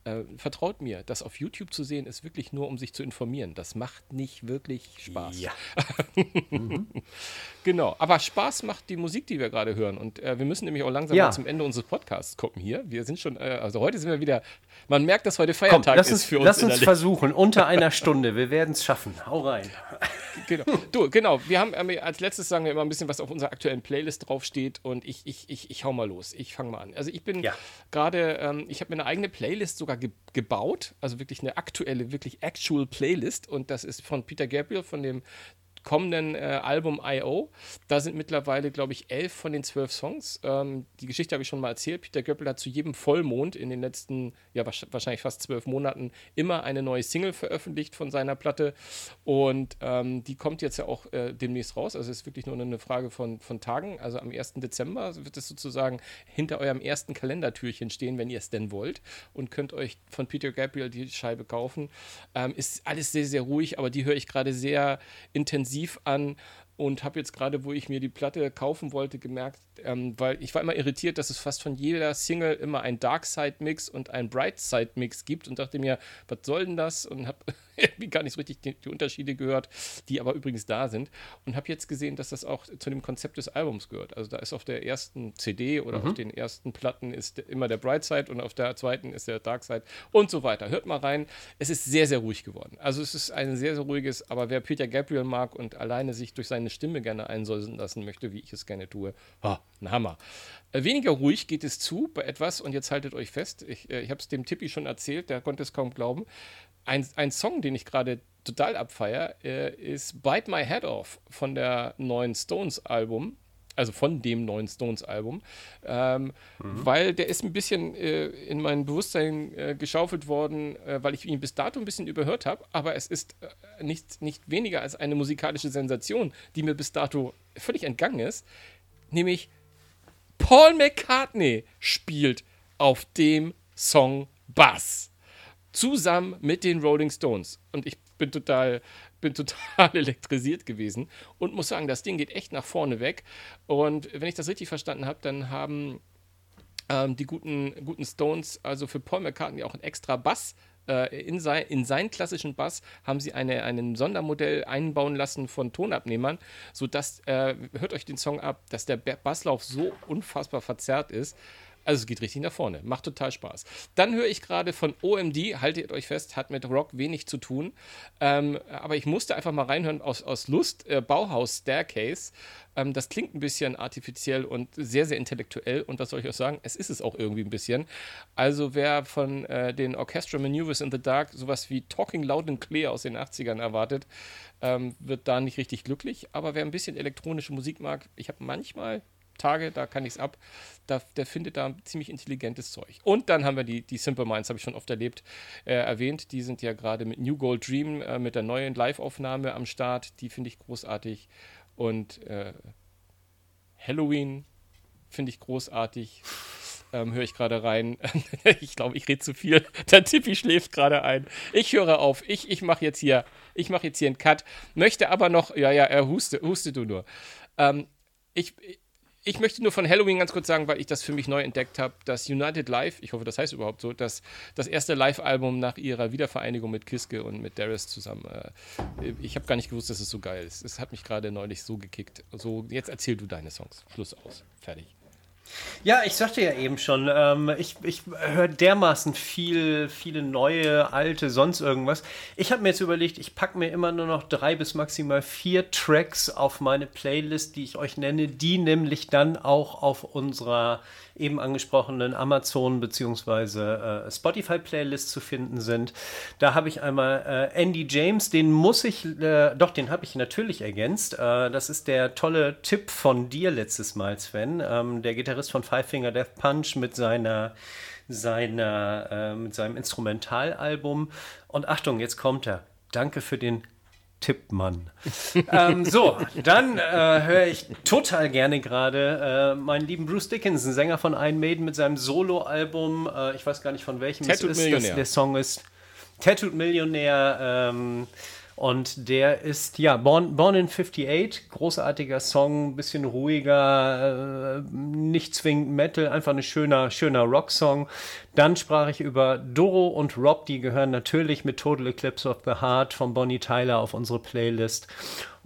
äh, vertraut mir, das auf YouTube zu sehen, ist wirklich nur, um sich zu informieren. Das macht nicht wirklich Spaß. Ja. [laughs] mhm. Genau, aber Spaß macht die Musik, die wir gerade hören. Und äh, wir müssen nämlich auch langsam ja. zum Ende unseres Podcasts gucken hier. Wir sind schon, äh, also heute sind wir wieder, man merkt, dass heute Feiertag Komm, ist uns, für uns. Lass uns versuchen, unter [laughs] einer Stunde. Wir werden es schaffen. Hau rein. Genau. Du, genau. Wir haben äh, als letztes sagen wir immer ein bisschen, was auf unserer aktuellen Playlist draufsteht. Und ich, ich, ich, ich hau mal los. Ich fange mal an. Also ich bin ja. gerade, ähm, ich habe mir eine eigene Playlist sogar ge gebaut. Also wirklich eine aktuelle, wirklich actual Playlist. Und das ist von Peter Gabriel, von dem kommenden äh, Album I.O. Da sind mittlerweile, glaube ich, elf von den zwölf Songs. Ähm, die Geschichte habe ich schon mal erzählt. Peter Göppel hat zu jedem Vollmond in den letzten, ja, wahrscheinlich fast zwölf Monaten immer eine neue Single veröffentlicht von seiner Platte. Und ähm, die kommt jetzt ja auch äh, demnächst raus. Also es ist wirklich nur eine Frage von, von Tagen. Also am 1. Dezember wird es sozusagen hinter eurem ersten Kalendertürchen stehen, wenn ihr es denn wollt. Und könnt euch von Peter Gabriel die Scheibe kaufen. Ähm, ist alles sehr, sehr ruhig, aber die höre ich gerade sehr intensiv intensiv an. Und habe jetzt gerade, wo ich mir die Platte kaufen wollte, gemerkt, ähm, weil ich war immer irritiert, dass es fast von jeder Single immer ein Dark Side Mix und ein Bright Side Mix gibt und dachte mir, was soll denn das? Und habe [laughs] irgendwie gar nicht so richtig die, die, Unterschiede gehört, die aber übrigens da sind. Und habe jetzt gesehen, dass das auch zu dem Konzept des Albums gehört. Also da ist auf der ersten CD oder mhm. auf den ersten Platten ist immer der Bright Side und auf der zweiten ist der Dark Side und so weiter. Hört mal rein. Es ist sehr, sehr ruhig geworden. Also es ist ein sehr, sehr ruhiges, aber wer Peter Gabriel mag und alleine sich durch seine Stimme gerne einsäuseln lassen möchte, wie ich es gerne tue, oh, ein Hammer. Äh, weniger ruhig geht es zu bei etwas, und jetzt haltet euch fest, ich, äh, ich habe es dem Tippi schon erzählt, der konnte es kaum glauben. Ein, ein Song, den ich gerade total abfeier, äh, ist Bite My Head Off von der neuen Stones-Album also von dem neuen Stones-Album, ähm, mhm. weil der ist ein bisschen äh, in mein Bewusstsein äh, geschaufelt worden, äh, weil ich ihn bis dato ein bisschen überhört habe, aber es ist äh, nicht, nicht weniger als eine musikalische Sensation, die mir bis dato völlig entgangen ist, nämlich Paul McCartney spielt auf dem Song Bass. Zusammen mit den Rolling Stones. Und ich bin total, bin total [laughs] elektrisiert gewesen und muss sagen, das Ding geht echt nach vorne weg. Und wenn ich das richtig verstanden habe, dann haben ähm, die guten, guten Stones also für Paul McCartney auch einen extra Bass äh, in, sein, in seinen klassischen Bass haben sie eine, ein Sondermodell einbauen lassen von Tonabnehmern, sodass, äh, hört euch den Song ab, dass der Basslauf so unfassbar verzerrt ist. Also es geht richtig nach vorne. Macht total Spaß. Dann höre ich gerade von OMD, haltet euch fest, hat mit Rock wenig zu tun. Ähm, aber ich musste einfach mal reinhören aus, aus Lust. Äh, Bauhaus Staircase. Ähm, das klingt ein bisschen artifiziell und sehr, sehr intellektuell. Und was soll ich euch sagen? Es ist es auch irgendwie ein bisschen. Also wer von äh, den Orchestra Maneuvers in the Dark sowas wie Talking Loud and Clear aus den 80ern erwartet, ähm, wird da nicht richtig glücklich. Aber wer ein bisschen elektronische Musik mag, ich habe manchmal Tage, da kann ich es ab. Da, der findet da ziemlich intelligentes Zeug. Und dann haben wir die, die Simple Minds, habe ich schon oft erlebt, äh, erwähnt. Die sind ja gerade mit New Gold Dream, äh, mit der neuen Live-Aufnahme am Start. Die finde ich großartig. Und äh, Halloween finde ich großartig. Ähm, höre ich gerade rein. [laughs] ich glaube, ich rede zu viel. Der Tippi schläft gerade ein. Ich höre auf. Ich, ich mache jetzt hier, jetzt hier einen Cut. Möchte aber noch, ja, ja, er huste, huste du nur. Ähm, ich, ich möchte nur von Halloween ganz kurz sagen, weil ich das für mich neu entdeckt habe, dass United Live, ich hoffe, das heißt überhaupt so, dass das erste Live-Album nach ihrer Wiedervereinigung mit Kiske und mit Darius zusammen, äh, ich habe gar nicht gewusst, dass es so geil ist. Es hat mich gerade neulich so gekickt. So, jetzt erzähl du deine Songs. Schluss aus. Fertig. Ja, ich sagte ja eben schon, ähm, ich, ich höre dermaßen viel, viele neue, alte, sonst irgendwas. Ich habe mir jetzt überlegt, ich packe mir immer nur noch drei bis maximal vier Tracks auf meine Playlist, die ich euch nenne, die nämlich dann auch auf unserer eben angesprochenen Amazon- bzw. Äh, Spotify-Playlist zu finden sind. Da habe ich einmal äh, Andy James, den muss ich, äh, doch, den habe ich natürlich ergänzt. Äh, das ist der tolle Tipp von dir letztes Mal, Sven. Ähm, der Gitarrist von Five Finger Death Punch mit seiner seiner, äh, mit seinem Instrumentalalbum. Und Achtung, jetzt kommt er. Danke für den Tippmann. [laughs] ähm, so, dann äh, höre ich total gerne gerade äh, meinen lieben Bruce Dickinson, Sänger von Iron Maiden mit seinem Soloalbum. Äh, ich weiß gar nicht von welchem Tattooed es ist. Das, der Song ist Tattooed Millionär. Ähm, und der ist, ja, Born, Born in 58, großartiger Song, bisschen ruhiger, äh, nicht zwingend Metal, einfach ein schöner, schöner Rocksong. Dann sprach ich über Doro und Rob, die gehören natürlich mit Total Eclipse of the Heart von Bonnie Tyler auf unsere Playlist.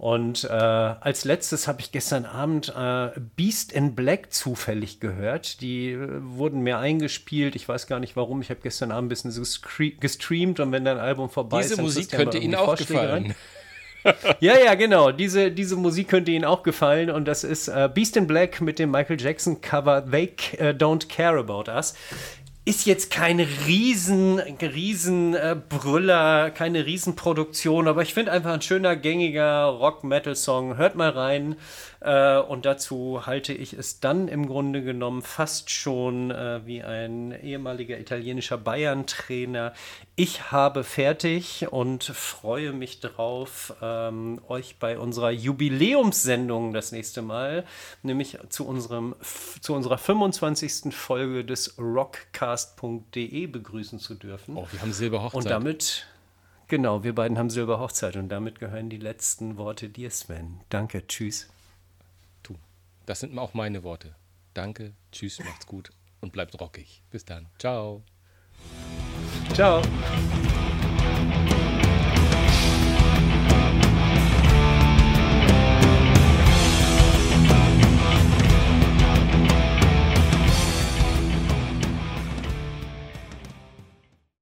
Und äh, als letztes habe ich gestern Abend äh, Beast in Black zufällig gehört. Die äh, wurden mir eingespielt. Ich weiß gar nicht warum. Ich habe gestern Abend ein bisschen gestreamt und wenn dein Album vorbei Diese ist. Diese Musik könnte Ihnen auch gefallen. [laughs] ja, ja, genau. Diese, diese Musik könnte Ihnen auch gefallen. Und das ist äh, Beast in Black mit dem Michael Jackson Cover They uh, Don't Care About Us ist jetzt kein riesen, riesen äh, Brüller, keine Riesenproduktion, aber ich finde einfach ein schöner, gängiger Rock-Metal-Song. Hört mal rein. Äh, und dazu halte ich es dann im Grunde genommen fast schon äh, wie ein ehemaliger italienischer Bayern-Trainer. Ich habe fertig und freue mich drauf, ähm, euch bei unserer Jubiläumssendung das nächste Mal, nämlich zu, unserem, zu unserer 25. Folge des rockcast.de begrüßen zu dürfen. Oh, wir haben Silberhochzeit. Und damit Genau, wir beiden haben Silberhochzeit und damit gehören die letzten Worte dir, Sven. Danke, tschüss. Das sind auch meine Worte. Danke, tschüss, macht's gut und bleibt rockig. Bis dann. Ciao. Ciao.